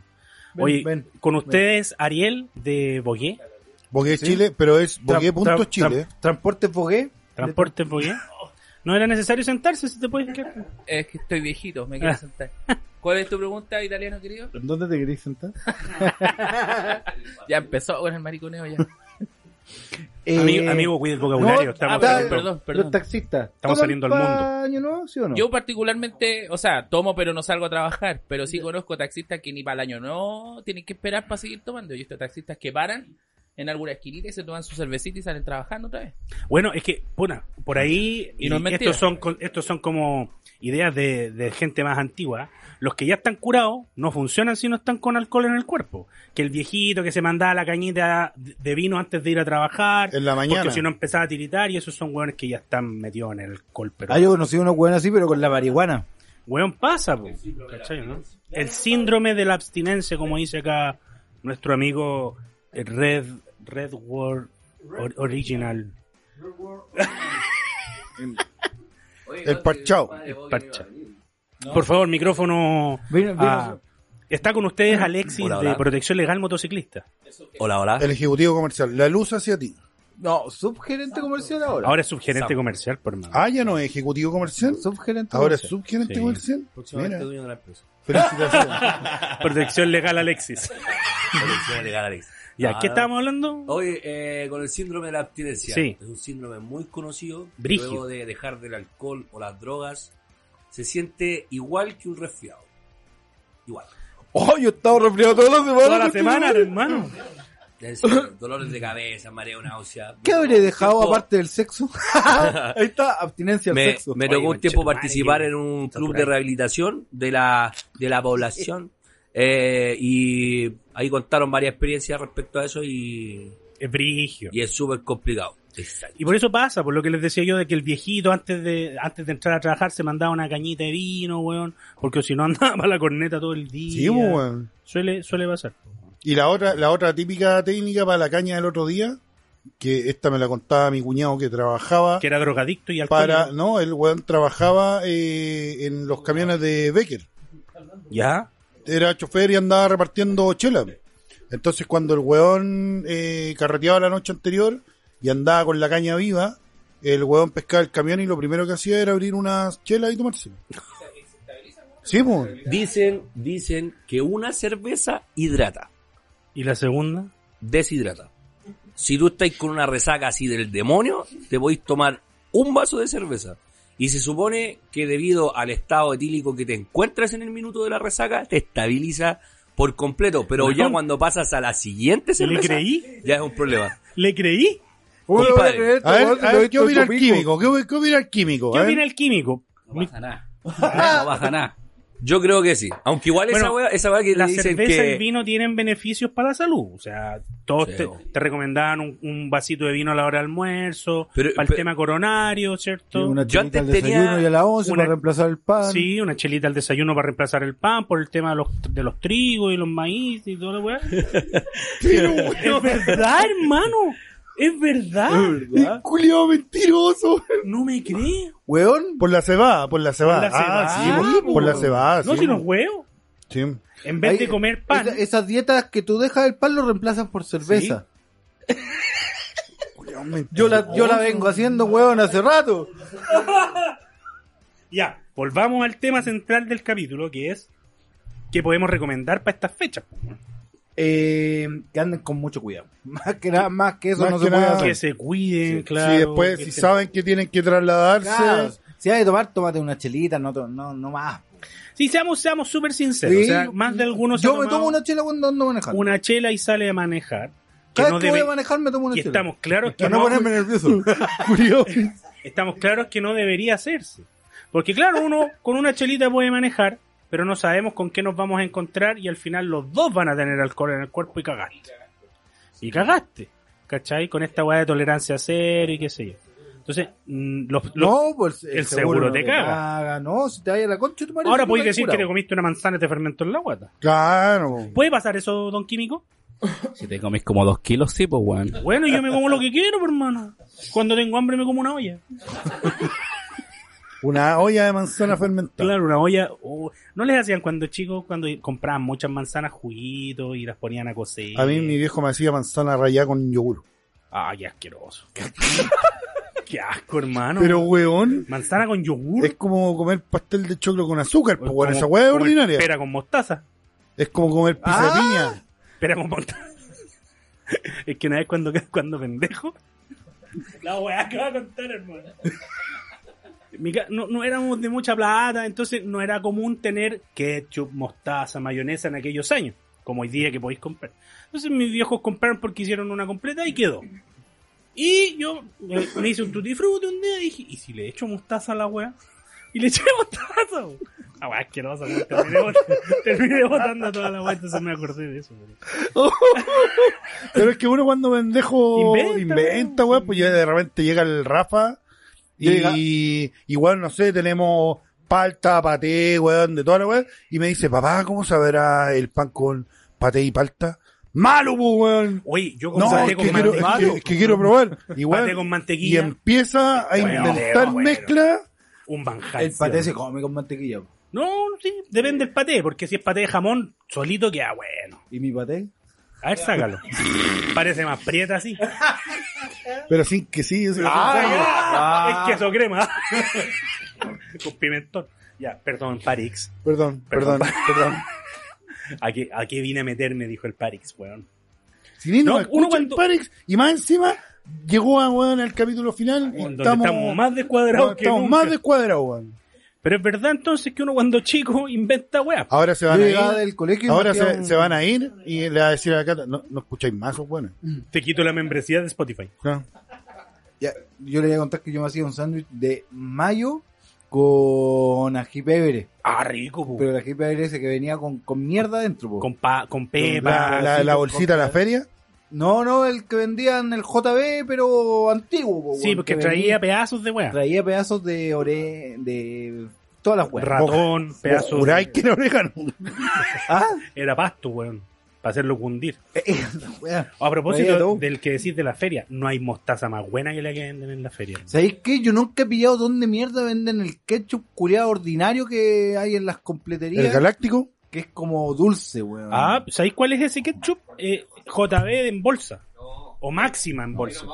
Ven, Oye, ven, con ven. ustedes, Ariel de Bogué, Bogué Sí. Chile, pero es Tra- Bogué.Chile. tra- tra- Transporte Bogué. Transporte Bogué. No era necesario sentarse, si te puedes quedar. Es que estoy viejito, me quiero Ah. sentar. ¿Cuál es tu pregunta, italiano querido? ¿En dónde te querés sentar? [laughs] Ya empezó con el mariconeo ya. Amigo, Eh, amigo, cuide el vocabulario. no, estamos, ah, perdón, saliendo, perdón, perdón. Los taxistas. Estamos ¿toman saliendo al mundo. nuevo, sí o no? Yo particularmente, o sea, tomo pero no salgo a trabajar, pero sí conozco taxistas que ni para el año no tienen que esperar para seguir tomando. Yo visto taxistas que paran en alguna esquinita y se toman su cervecita y salen trabajando otra vez. Bueno, es que, puna, por ahí, Y no es mentira. estos son, estos son como ideas de, de gente más antigua. Los que ya están curados no funcionan si no están con alcohol en el cuerpo. Que el viejito que se mandaba la cañita de vino antes de ir a trabajar, En la mañana. porque si no empezaba a tiritar, y esos son hueones que ya están metidos en el alcohol. Pero, Ah, yo conocí unos weones así, pero con la marihuana. hueón pasa, po, ¿cachai, no? El síndrome de la abstinencia, como dice acá nuestro amigo Red, Red World Or- Original. El parchao. El parcha. Por favor, micrófono. Vino- vino- a- Está con ustedes Alexis Hola, de. Protección Legal Motociclista. Hola, hola. El ejecutivo comercial. La luz hacia ti. No, subgerente comercial ahora. Ahora es subgerente Sam. comercial, por hermano. Ah, ya no es ejecutivo comercial. subgerente Ahora es subgerente Sí. comercial. Próximamente Mira, dueño de la empresa. felicitaciones. [laughs] Protección Legal Alexis. Protección legal, Alex. Ya, Ah, ¿qué estábamos hablando? Hoy, eh, con el síndrome de la abstinencia. Sí. Es un síndrome muy conocido. Brígido. Luego de dejar del alcohol o las drogas, se siente igual que un resfriado. Igual. Oh, yo estaba resfriado toda la semana. Toda la semana, hermano. Decir, [coughs] dolores de cabeza, mareo, náusea. ¿Qué habré dejado Tiempo- aparte del sexo? [laughs] Ahí está, abstinencia al Me, sexo. me Oye, tocó un tiempo participar en un club de rehabilitación de la, de la población. Eh, y ahí contaron varias experiencias respecto a eso y, Es brigio. y es súper complicado. Exacto. Y por eso pasa, por lo que les decía yo, de que el viejito antes de antes de entrar a trabajar se mandaba una cañita de vino, weón, porque si no [laughs] andaba para la corneta todo el día. Sí, pues, weón. Suele, suele pasar. Y la otra, la otra típica técnica para la caña del otro día, que esta me la contaba mi cuñado que trabajaba Que era drogadicto y alcohólico. para, no, el weón trabajaba eh, en los camiones de Becker. ¿Ya? Era chofer y andaba repartiendo chela. Entonces cuando el weón eh, carreteaba la noche anterior y andaba con la caña viva, el weón pescaba el camión y lo primero que hacía era abrir unas chelas y tomársela. Sí, pues. Dicen, dicen que una cerveza hidrata, ¿Y la segunda? deshidrata. Si tú estás con una resaca así del demonio, te podéis tomar un vaso de cerveza. Y se supone que debido al estado etílico que te encuentras en el minuto de la resaca, te estabiliza por completo. Pero ya cuando pasas a la siguiente ¿Le cerveza, creí? ya es un problema. ¿Le creí? ¿Cómo Compadre. lo voy a ver, a weón ver, ¿qué opina el químico? ¿Qué, qué opina el químico? ¿Qué opina el químico? No pasa nada. No pasa nada. Yo creo que sí. Aunque igual esa Bueno, weá, esa weá que La le dicen cerveza y el vino tienen beneficios para la salud. O sea, todos Sí, te, te recomendaban un, un vasito de vino a la hora del almuerzo, Pero- para el pero- tema coronario, ¿cierto? una Yo chelita al antes tenía desayuno y a 11 una- para reemplazar el pan. Sí, una chelita al desayuno para reemplazar el pan por el tema de los, de los trigos y los maíz y toda la weá. [laughs] es verdad, hermano. Es verdad. Culiao mentiroso. No me crees. Weón, Por la cebada, por la cebada. Por la cebada, ah, sí, por, po. por la cebada. No, sí, si los po. huevos. Sí. En vez ahí- de comer pan. esa- esas dietas que tú dejas el pan lo reemplazan por cerveza. Culiao [laughs] Yo la, yo la vengo haciendo, weón, hace rato. [laughs] Ya, volvamos al tema central del capítulo, que es qué podemos recomendar para estas fechas. Eh, que anden con mucho cuidado. [laughs] Más que nada, más que eso Más no que se puede hacer. Que se cuiden, Sí, claro. después, que si saben que tienen que trasladarse, Claro, si hay que tomar, tómate una chelita, no, no, no más. Sí, seamos, seamos súper sinceros. Sí. O sea, más de algunos Yo me tomo una chela cuando ando manejando. una chela y sale a manejar. Que Cada no vez que voy debe- a manejar me tomo una y chela. estamos claros que Para no no, ponerme nervioso. [laughs] [laughs] Estamos claros que no debería hacerse. Porque claro, uno con una chelita puede manejar, pero no sabemos con qué nos vamos a encontrar y al final los dos van a tener alcohol en el cuerpo y cagaste. Y cagaste. ¿Cachai? Con esta weá de tolerancia cero y qué sé yo. Entonces, mm, los, los- No, pues el seguro no te caga. No, si te vayas a la concha, tu madre, ahora estás decir que te comiste una manzana y te fermentó en la guata. claro. ¿Puede pasar eso, don Químico? [laughs] Si te comes como dos kilos, sí, pues, weón. Bueno, yo me como lo que quiero, hermano. Cuando tengo hambre me como una olla. [laughs] Una olla de manzana fermentada. Claro, una olla. oh, ¿No les hacían cuando chicos, cuando compraban muchas manzanas, juguitos y las ponían a cocer? A mí mi viejo me hacía manzana rallada con yogur. Ah, qué asqueroso. [laughs] qué asco, hermano. Pero, weón, Manzana con yogur. es como comer pastel de choclo con azúcar, pues, weón, esa weá es ordinaria. Espera con mostaza. Es como comer pizza Ah. de piña. Espera con mostaza. [laughs] es que una vez cuando, cuando pendejo. [laughs] La weá que va a contar, hermano. No, no éramos de mucha plata, entonces no era común tener ketchup, mostaza, mayonesa en aquellos años. como hoy día que podéis comprar. Entonces mis viejos compraron porque hicieron una completa y quedó. Y yo eh, me hice un tutti frutti un día y dije, ¿y si le echo mostaza a la wea? Y le eché [laughs] mostaza. weón. Ah, wea asquerosa, terminé, bot- terminé botando toda la wea, entonces me acordé de eso. [laughs] Pero es que uno cuando pendejo Inventa, inventa, pues ya de repente llega el Rafa y igual, no sé, tenemos palta, paté, weón, de toda la weón, y me dice, papá, ¿cómo sabrá el pan con paté y palta? ¡Malo, weón! Oye, yo con No, paté es con que, quiero, es mantequilla. que- es que quiero probar. Y, weón, Paté con y mantequilla. empieza a Bueno, inventar bueno. mezcla. Un banjal. El paté se come con mantequilla. No, sí, depende del paté, porque si es paté de jamón, solito queda bueno. ¿Y mi paté? A ver, sácalo. [laughs] Parece más prieta así. [laughs] Pero sin que sí. o sea, Ah, es queso crema. [laughs] Con pimentón. Ya, perdón, Parix. Perdón, Perdón. perdón, perdón. [laughs] ¿A qué, ¿A qué vine a meterme? Dijo el Parix, weón. Si ni No, no, uno cuando- el Parex, y más encima llegó a weón al capítulo final y estamos más descuadrados no, que estamos nunca. más descuadrados, weón. Pero es verdad entonces que uno cuando chico [laughs] inventa weá. Ahora se van a ir. del colegio y Ahora se, un- se van a ir y le va a decir a la Cata, no, no escucháis más, o bueno. Te quito la membresía de Spotify. No. Ya, yo le voy a contar que yo me hacía un sándwich de mayo con ají pebre. Ah, rico, po. Pero el ají pebre ese que venía con, con mierda dentro. po. Con, pa, con pepa. la- la bolsita a la feria. No, no, el que vendían el JB, pero antiguo. po, Sí, porque que traía pedazos de weá. traía pedazos de ore, de todas las weas. Ratón, [laughs] pedazos. Juráis que era orégano. [laughs] Ah, Era pasto, weón. Para hacerlo cundir. esa wea. A propósito del que decís de la feria, no hay mostaza más buena que la que venden en la feria. ¿Sabéis qué? Yo nunca he pillado dónde mierda venden el ketchup culiado ordinario que hay en las completerías. El galáctico. que es como dulce, weón. Ah, ¿sabéis cuál es ese ketchup? Eh, JB en bolsa. O máxima en bolsa.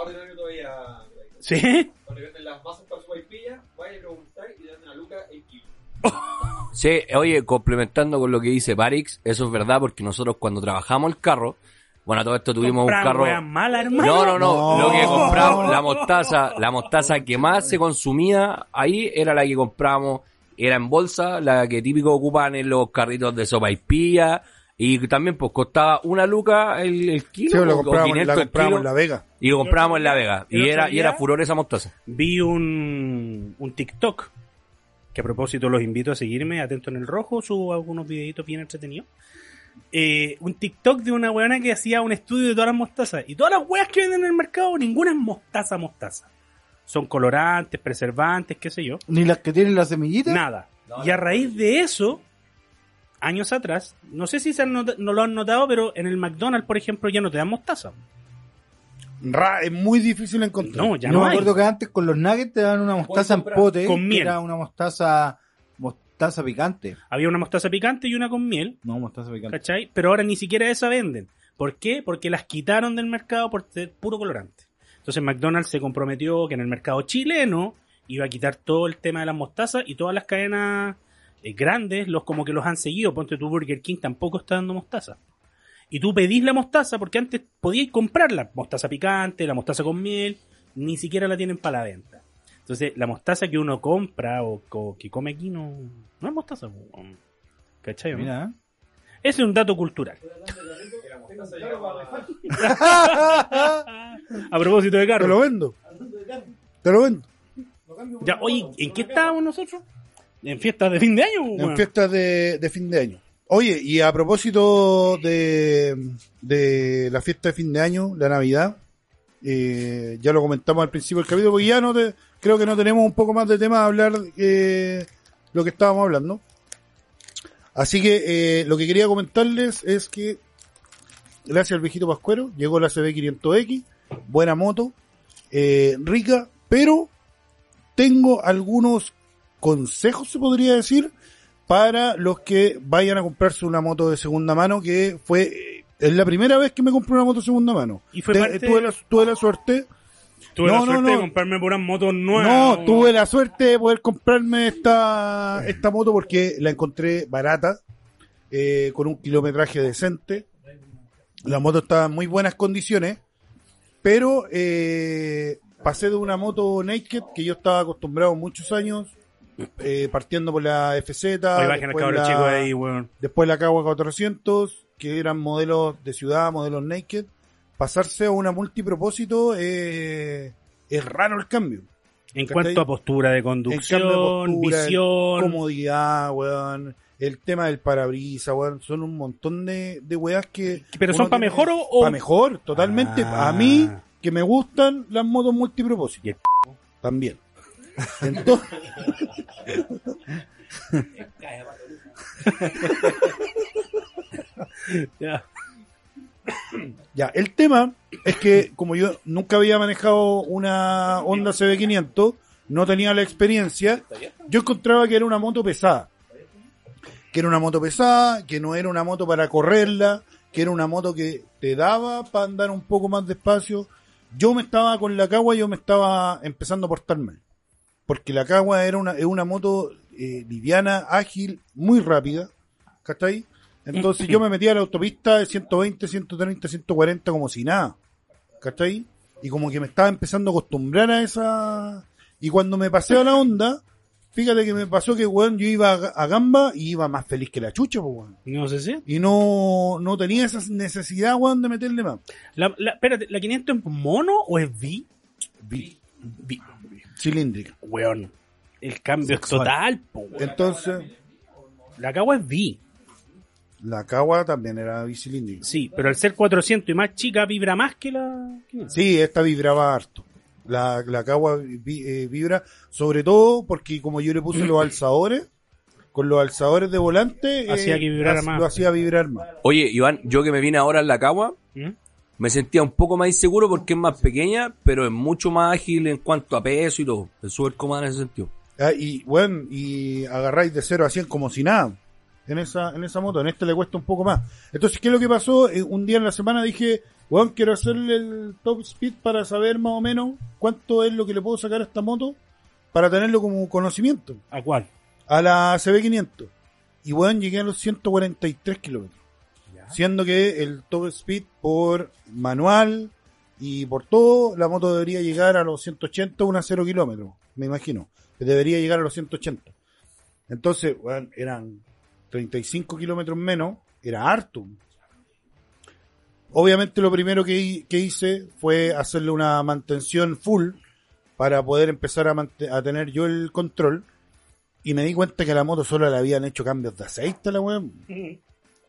¿Sí? Cuando venden las masas para su vaipilla, vaya a preguntar y le dan una luca el kilo. [laughs] Sí, oye, complementando con lo que dice Parix, eso es verdad porque nosotros cuando trabajamos el carro, bueno, todo esto tuvimos un carro... No, no, no, No. lo que compramos, la mostaza, la mostaza que más se consumía ahí era la que compramos, era en bolsa, la que típico ocupan en los carritos de sopa y pilla, y también pues costaba una luca el, el Sí, kilo, lo o compramos, 500 la compramos kilo, en La Vega. y lo compramos en La Vega, y era, y era furor esa mostaza. Vi un, un TikTok. Que a propósito los invito a seguirme, atento en el rojo, subo algunos videitos bien entretenidos. Eh, un TikTok de una weona que hacía un estudio de todas las mostazas. Y todas las weas que venden en el mercado, ninguna es mostaza, mostaza. Son colorantes, preservantes, qué sé yo. Ni las que tienen la semillita. Nada. Y a raíz de eso, años atrás, no sé si se han no lo han notado, pero en el McDonald's, por ejemplo, ya no te dan mostaza. Ra- es muy difícil encontrar. No, ya Yo no, me acuerdo que antes con los nuggets te daban una mostaza en pote. Con que miel. Era una mostaza, mostaza picante. Había una mostaza picante y una con miel. No, mostaza picante. ¿Cachai? Pero ahora ni siquiera esa venden. ¿Por qué? Porque las quitaron del mercado por ser puro colorante. Entonces McDonald's se comprometió que en el mercado chileno iba a quitar todo el tema de las mostazas y todas las cadenas eh, grandes, los como que los han seguido. Ponte tu Burger King tampoco está dando mostaza. Y tú pedís la mostaza porque antes podíais comprarla. Mostaza picante, la mostaza con miel, ni siquiera la tienen para la venta. Entonces, la mostaza que uno compra o, o que come aquí no, no es mostaza. ¿Cachai? o no? Mira, ¿eh? Ese es un dato cultural. [laughs] A propósito de Te lo carro. vendo. Te lo vendo. Ya, oye, ¿en qué estábamos nosotros? En fiestas de fin de año, En weón. fiestas de, de fin de año. Oye, y a propósito de, de la fiesta de fin de año, la Navidad, eh, ya lo comentamos al principio del capítulo, porque ya no te, creo que no tenemos un poco más de tema a hablar eh, lo que estábamos hablando. Así que eh, lo que quería comentarles es que gracias al viejito Pascuero llegó la CB500X, buena moto, eh, rica, pero tengo algunos consejos, se podría decir, para los que vayan a comprarse una moto de segunda mano, que fue, eh, es la primera vez que me compré una moto de segunda mano. Y fue Te- parte- tuve, la, tuve la suerte, Tuve No, la no, suerte no. de comprarme puras motos nuevas. no, tuve la suerte de poder comprarme esta, esta moto porque la encontré barata, eh, con un kilometraje decente. La moto estaba en muy buenas condiciones, pero eh, pasé de una moto naked que yo estaba acostumbrado muchos años, eh, partiendo por la FZ, después la- chico ahí, weón. después la Kawa 400 que eran modelos de ciudad, modelos naked, pasarse a una multipropósito eh, es raro el cambio. En cuanto a postura de conducción, cambio de postura, visión. comodidad, weón, el tema del parabrisas, weón, son un montón de, de weas que... ¿Pero son uno pa' tiene- mejor o- o- Pa' mejor, totalmente. Ah. A mí, que me gustan las motos multipropósito. Y el También. Entonces... Ya. Ya, el tema es que como yo nunca había manejado una Honda CB500, no tenía la experiencia, yo encontraba que era una moto pesada. Que era una moto pesada, que no era una moto para correrla, que era una moto que te daba para andar un poco más despacio. Yo me estaba con la Cagua, yo me estaba empezando a portar mal. Porque la Cagua era una, es una moto eh, liviana, ágil, muy rápida. ¿Cachai? Entonces yo me metía a la autopista de 120, 130, 140 como si nada. ¿Cachai? Y como que me estaba empezando a acostumbrar a esa... Y cuando me pasé a la onda, fíjate que me pasó que, weón, yo iba a, Gamba y iba más feliz que la chucha, pues, weón. No sé si. Y no, no tenía esa necesidad, weón, de meterle más. La, la- espérate, ¿la 500 es mono o es V? Vi- V. Cilíndrica. Weón. El cambio Sexual. es total, po, weón. Entonces, La cagua es V. la Cagua también era bicilíndrica. Sí, pero al ser 400 y más chica vibra más que la 500. Sí, esta vibraba harto. La, la Cagua vi- eh, vibra, sobre todo porque como yo le puse los alzadores, con los alzadores de volante, eh, Hacía que vibrara hac- más. Lo hacía vibrar más. Oye, Iván, yo que me vine ahora en la cagua, ¿Mm? Me sentía un poco más inseguro porque es más pequeña, pero es mucho más ágil en cuanto a peso y todo. Es súper cómoda en ese sentido. Ah, y bueno, y agarráis de 0 a 100 como si nada. En esa, en esa moto, en este le cuesta un poco más. Entonces, ¿qué es lo que pasó? Eh, un día en la semana dije, bueno, quiero hacerle el top speed para saber más o menos cuánto es lo que le puedo sacar a esta moto para tenerlo como conocimiento. ¿A cuál? A la CB500. Y bueno, llegué a los 143 kilómetros. Siendo que el top speed por manual y por todo, la moto debería llegar a los 180, una 0 kilómetros, me imagino. Debería llegar a los 180. Entonces, bueno, eran 35 kilómetros menos, era harto. Obviamente lo primero que, que hice fue hacerle una mantención full para poder empezar a, tener yo el control. Y me di cuenta que a la moto solo le habían hecho cambios de aceite a la weón.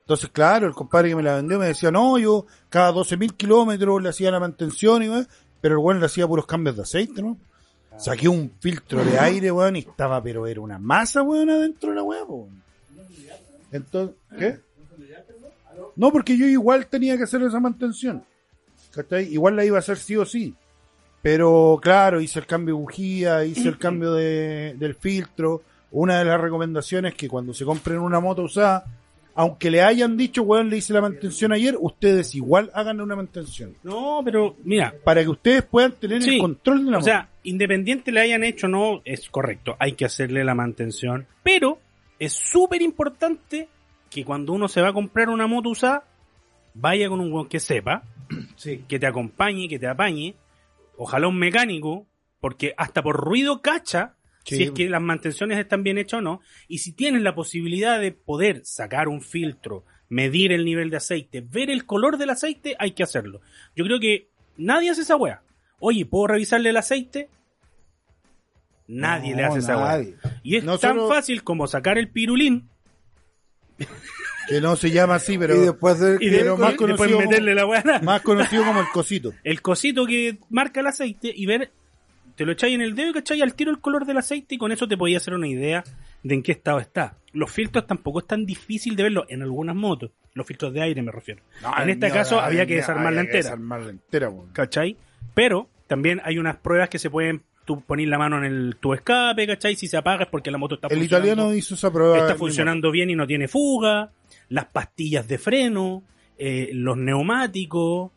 Entonces, claro, el compadre que me la vendió me decía, no, yo cada 12.000 kilómetros le hacía la mantención, y pero el weón le hacía puros cambios de aceite, ¿no? Saqué un filtro de aire, weón, y estaba, pero era una masa, weón, adentro de la weón, weón. Entonces, ¿qué? No, porque yo igual tenía que hacer esa mantención. ¿Cachai? Igual la iba a hacer sí o sí. Pero claro, hice el cambio de bujía, hice el [clears throat] cambio de, del filtro. Una de las recomendaciones es que cuando se compren una moto usada, aunque le hayan dicho, weón, le hice la mantención ayer, ustedes igual hagan una mantención. No, pero mira, Para que ustedes puedan tener Sí, el control de la o moto. sea, independiente le hayan hecho no, es correcto, hay que hacerle la mantención. Pero es súper importante que cuando uno se va a comprar una moto usada, vaya con un weón que sepa, [clears throat] sí. que te acompañe, que te apañe, ojalá un mecánico, porque hasta por ruido cacha Sí. si es que las mantenciones están bien hechas o no, y si tienes la posibilidad de poder sacar un filtro, medir el nivel de aceite, ver el color del aceite, hay que hacerlo. Yo creo que nadie hace esa wea. Oye, ¿puedo revisarle el aceite? Nadie No, le hace esa wea. nadie. Y es No tan solo- fácil como sacar el pirulín Que no se llama así, pero y después de, y Pero después, más después conocido como- meterle la más conocido como el cosito. el cosito que marca el aceite y ver, te lo echáis en el dedo y cacháis al tiro el color del aceite y con eso te podía hacer una idea de en qué estado está. Los filtros tampoco es tan difícil de verlo en algunas motos, los filtros de aire me refiero. en este caso había que desarmarla entera, Desarmarla entera, weón. ¿cachai? Pero también hay unas pruebas que se pueden tú poner la mano en el tu escape, ¿cachai? Si se apaga es porque la moto está El funcionando italiano hizo esa prueba. está funcionando bien y no tiene fuga, las pastillas de freno, eh, los neumáticos,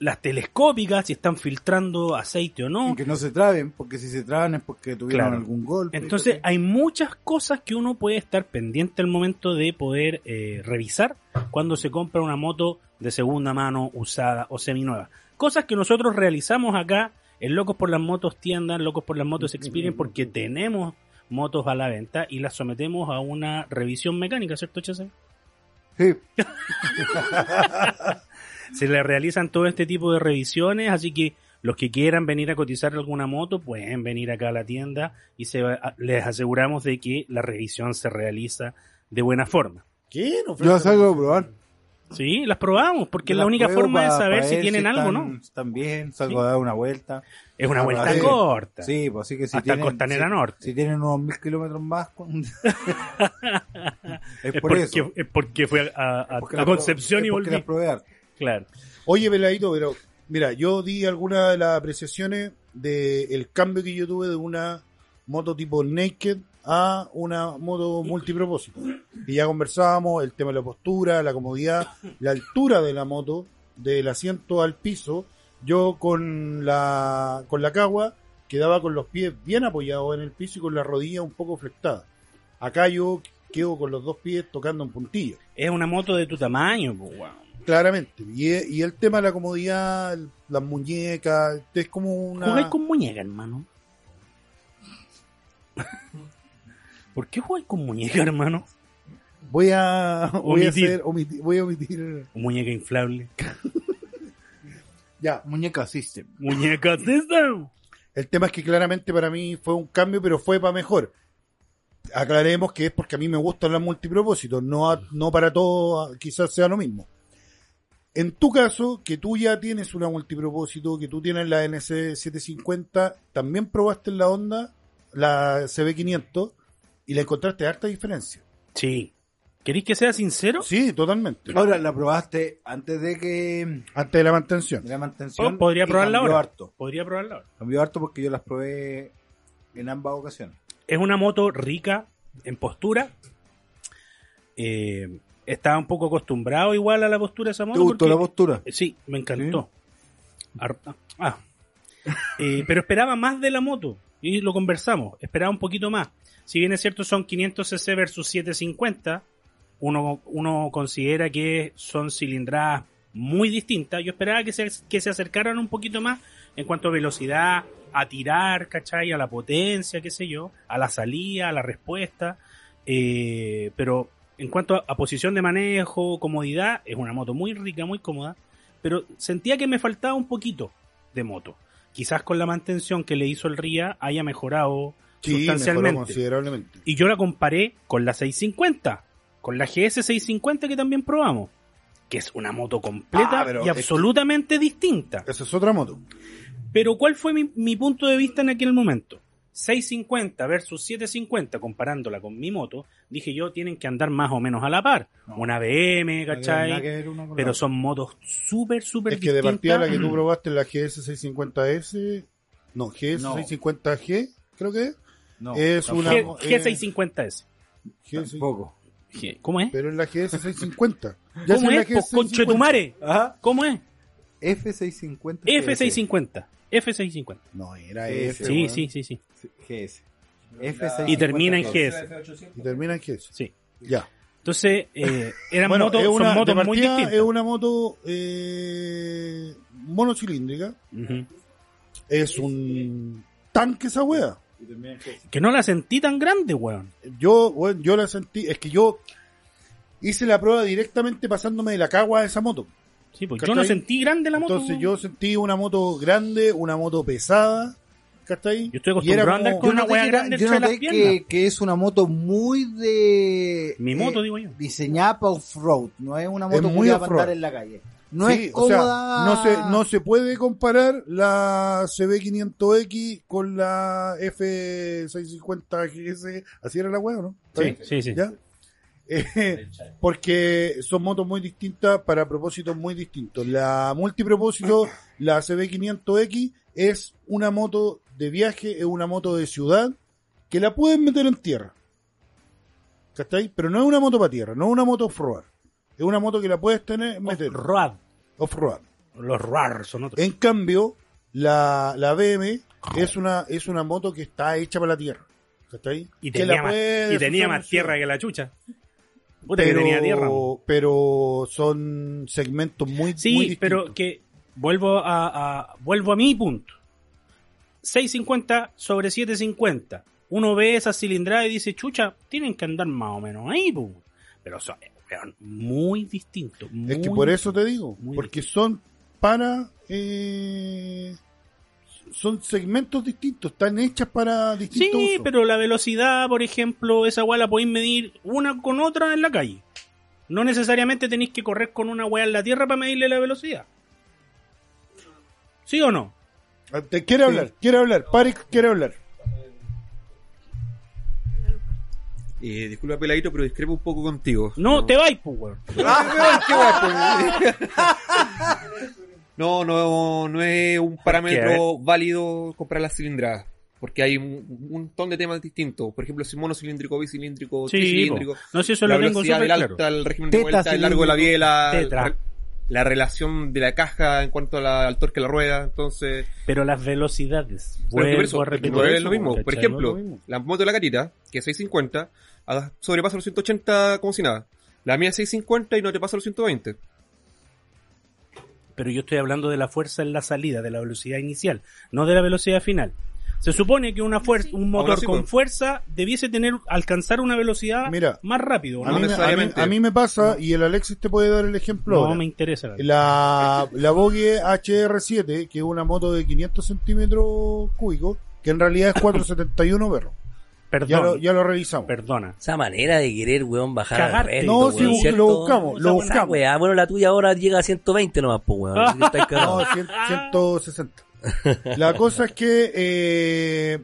las telescópicas, si están filtrando aceite o no. que no se traben, porque si se traban es porque tuvieron Claro. algún golpe. Entonces hay muchas cosas que uno puede estar pendiente al momento de poder eh, revisar cuando se compra una moto de segunda mano, usada o seminueva. Cosas que nosotros realizamos acá en Locos por las Motos Tiendas, Locos por las Motos Experience, porque [laughs] tenemos motos a la venta y las sometemos a una revisión mecánica, ¿cierto, Chese? Sí. [laughs] [laughs] Se le realizan todo este tipo de revisiones, así que los que quieran venir a cotizar alguna moto pueden venir acá a la tienda y se va- les aseguramos de que la revisión se realiza de buena forma. ¿Qué? No Yo salgo a probar. Sí, las probamos, porque es la las única forma de saber si tienen algo o están- no. Están bien, salgo Sí. a dar una vuelta. Es una vuelta corta. Sí, pues así que si Hasta tienen, Costanera si- Norte. Si tienen unos mil kilómetros más, con- [laughs] es, Es por porque, eso. es porque fue a, a- Porque a Concepción es y volví. Claro. Oye, Peladito, pero mira, yo di algunas de las apreciaciones del cambio que yo tuve de una moto tipo Naked a una moto multipropósito. Y ya conversábamos el tema de la postura, la comodidad, la altura de la moto, del asiento al piso. Yo con la, con la cagua quedaba con los pies bien apoyados en el piso y con la rodilla un poco flectada. Acá yo quedo con los dos pies tocando en puntillo. Es una moto de tu tamaño, pues, weón. Claramente. Y, y el tema de la comodidad, las muñecas, es como una... Jugáis con muñeca, hermano. [laughs] ¿Por qué jugáis con muñeca, hermano? Voy a, voy a Omitir. hacer, omiti- voy a omitir. Muñeca inflable. [laughs] Ya. Muñeca System. Muñeca system. El tema es que claramente para mí fue un cambio, pero fue para mejor. Aclaremos que es porque a mí me gustan las multipropósitos, no, a- no para todos quizás sea lo mismo. En tu caso, que tú ya tienes una multipropósito, que tú tienes la NC750, también probaste la Honda, la CB500, y le encontraste harta diferencia. Sí. ¿Queréis que sea sincero? Sí, totalmente. Ahora, ¿la probaste antes de que Antes de la mantención. de la mantención? Oh, podría probarla ahora. harto. Podría probarla ahora. Cambió harto porque yo las probé en ambas ocasiones. Es una moto rica en postura. Eh, estaba un poco acostumbrado igual a la postura de esa moto. ¿Te gustó porque- la postura? Sí, me encantó. Ah. Eh, pero esperaba más de la moto. Y lo conversamos. Esperaba un poquito más. Si bien es cierto, son 500cc versus 750. Uno, uno considera que son cilindradas muy distintas. Yo esperaba que se, que se acercaran un poquito más en cuanto a velocidad, a tirar, ¿cachai? A la potencia, qué sé yo, a la salida, a la respuesta. Eh, pero en cuanto a, a posición de manejo, comodidad, es una moto muy rica, muy cómoda. Pero sentía que me faltaba un poquito de moto. Quizás con la mantención que le hizo el RIA haya mejorado Sí, mejoró sustancialmente. considerablemente. Y yo la comparé con la 650, con la GS 650 que también probamos, que es una moto completa Ah, y es que- absolutamente distinta. Esa es otra moto. Pero ¿cuál fue mi, mi punto de vista en aquel momento? 650 versus 750, comparándola con mi moto, dije yo, tienen que andar más o menos a la par. Una BM, ¿cachai? Pero son motos súper, súper Es que de distintas. partida la que tú probaste, la GS650S, no, No. GS650G, creo que es. No, es una- G, G650S. GS, Tampoco. ¿Cómo es? pero es la GS650. Ya ¿Cómo si es? Pues, conchetumare. ¿Cómo es? F650. F650. F650. No, era F. Sí, weón. sí, sí, sí. GS. F650. Y termina en GS. Y termina en GS. Sí. Ya. Entonces, eh, eran Bueno, motos, es una, son motos de muy distintas. es una moto eh, monocilíndrica. Es un tanque esa wea. Que no la sentí tan grande, weón. Yo, bueno, yo la sentí, es que yo hice la prueba directamente pasándome de la cagua a esa moto. Sí, pues yo no sentí grande la moto. Entonces yo sentí una moto grande, una moto pesada, ¿cachai? Yo estoy acostumbrado a andar como- con una era- grande yo las que, que es una moto muy de. Mi eh, moto, digo yo. Diseñada para off-road. No es una Es moto muy muy para andar en la calle. No Sí, es o sea, cómoda. no se, no se puede comparar la CB500X con la F650 GS. Así era la wea, ¿no? ¿Está Sí, sí, sí. ¿Ya? Eh, porque son motos muy distintas para propósitos muy distintos. La multipropósito, la CB500X, es una moto de viaje, es una moto de ciudad que la pueden meter en tierra. ¿Cachai? Pero no es una moto para tierra, no es una moto off-road. Es una moto que la puedes tener, meter Road. off-road. Los RAR son otros. En cambio, la, la BM es una, es una moto que está hecha para la tierra. ¿Cachai? Y Que tenía, la más, y tenía más tierra que la chucha. Puta que pero, tenía tierra. pero son segmentos muy, Sí, muy distintos. pero que vuelvo a, a- vuelvo a mi punto. 650 sobre 750. Uno ve esa cilindrada y dice, chucha, tienen que andar más o menos ahí, pu. Pero son, muy distinto. Es que por eso te digo, porque son para... eh, son segmentos distintos, están hechas para distintos Sí, usos. pero la velocidad, por ejemplo, esa weá la podéis medir una con otra en la calle. No necesariamente tenéis que correr con una weá en la tierra para medirle la velocidad. ¿Sí o no? Ah, Te quiere hablar, quiere hablar, Parik quiere hablar. Eh, disculpa, Peladito, pero discrepo un poco contigo. No, te vais, pues, weón. [laughs] [laughs] Qué. No, no, no es un parámetro válido comprar las cilindradas. Porque hay un, montón de temas distintos. Por ejemplo, si monocilíndrico, bicilíndrico, Sí, tricilíndrico. No sé, eso la lo velocidad del claro. alta, el régimen de vuelta, el largo de la biela, Tetra. la, la relación de la caja en cuanto a la- al torque de la rueda. Entonces, Pero las velocidades. Pero eso, a repetir no es eso, lo mismo. Por ejemplo, mismo. la moto de la carita, que es 650, ah, sobrepasa los 180 como si nada. La mía es 650 y no te pasa los 120. Pero yo estoy hablando de la fuerza en la salida, de la velocidad inicial, no de la velocidad final. Se supone que una fuerza, un motor sí, con pues. fuerza debiese tener alcanzar una velocidad Mira, más rápido. A mí, me- a, mí, necesariamente. a mí me pasa, y el Alexis te puede dar el ejemplo No ahora. me interesa. La, la Vogue HR7, que es una moto de 500 centímetros cúbicos, que en realidad es 471 perros. Perdón, Ya lo, ya lo revisamos. perdona. Esa manera de querer, weón, bajar Cagarte. resto, No, sí, weón, ¿cierto? lo buscamos, lo Esa buscamos. weá, bueno, la tuya ahora llega a 120 nomás, pues, weón. así que estáis [laughs] No, cagados. 100 160. La cosa es que eh,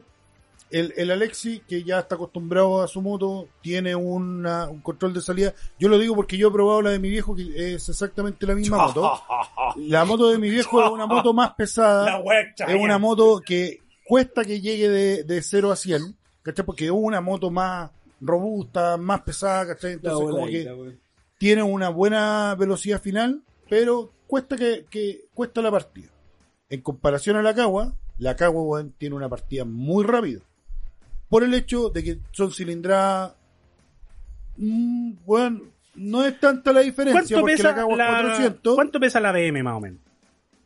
el, el Alexi, que ya está acostumbrado a su moto, tiene una- un control de salida. Yo lo digo porque yo he probado la de mi viejo, que es exactamente la misma moto. [laughs] La moto de mi viejo es una moto más pesada. Es una moto que cuesta que llegue de, de 0 a 100, ¿cachai? Porque es una moto más robusta, más pesada, ¿cachai? Entonces, como que tiene una buena velocidad final, pero cuesta que, que cuesta la partida. En comparación a la Cagua, la Cagua tiene una partida muy rápida. Por el hecho de que son cilindradas. mm, bueno, no es tanta la diferencia ¿Cuánto porque pesa la Cagua la, es 400. ¿Cuánto pesa la BM más o menos?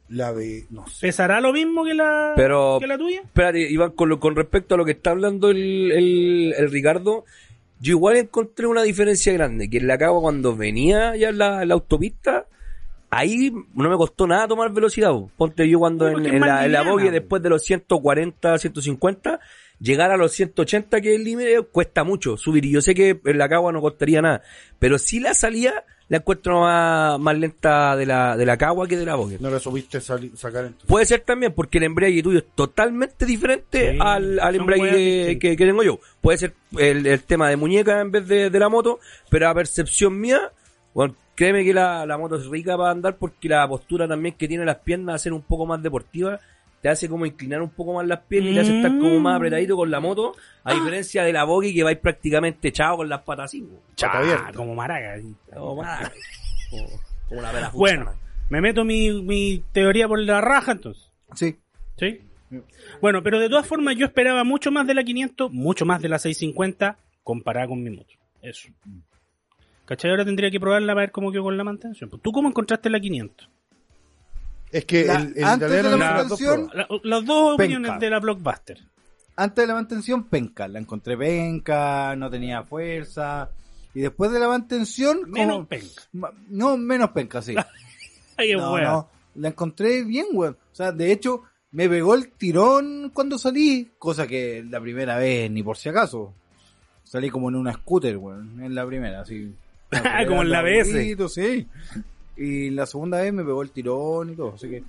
La B, no sé. ¿Pesará lo mismo que la, Pero- que la tuya? Espérate, Iván, con, lo- con respecto a lo que está hablando el, el, el Ricardo, yo igual encontré una diferencia grande, que en la cagua cuando venía ya en la, la autopista, ahí no me costó nada tomar velocidad. po. Ponte yo cuando en, la, en la bogie, después de los 140, 150, llegar a los 180 que es el límite cuesta mucho subir. Y yo sé que en la cagua no costaría nada, pero si la salida la encuentro más, más lenta de la, de la cagua que de la bogie. No la supiste sali- sacar entonces. Puede ser también porque el embrague tuyo es totalmente diferente Sí, al, al embrague que, distintas. que- que tengo yo. Puede ser el, el tema de muñeca en vez de, de la moto, pero a percepción mía, bueno, créeme que la, la moto es rica para andar porque la postura también que tiene las piernas hacer un poco más deportiva te hace como inclinar un poco más las piernas y te hace estar como más apretadito con la moto, a diferencia de la bogie que vais prácticamente echado con las patas así. Pata abierta. como maraca. así. Como, más- como, como una pera Bueno, me meto mi, mi teoría por la raja entonces. Sí. ¿Sí? Bueno, pero de todas formas yo esperaba mucho más de la 500, mucho más de la 650 comparada con mi moto. Eso. ¿Cachai? Ahora tendría que probarla para ver cómo quedó con la mantención. Pues, ¿Tú cómo encontraste la 500? Es que La- el, el antes de la tiene las dos mantención. La- las dos Penca. opiniones de la Blockbuster. Antes de la mantención, penca. La encontré penca, no tenía fuerza. Y después de la mantención, como- Menos penca. Ma- No, menos penca, sí. [laughs] Ay, no, no, la encontré bien, weón. O sea, de hecho, me pegó el tirón cuando salí, cosa que la primera vez ni por si acaso. Salí como en una scooter, weón, en la primera, así. [laughs] Como en la. Bonito, Sí. Y la segunda vez me pegó el tirón y todo, así que...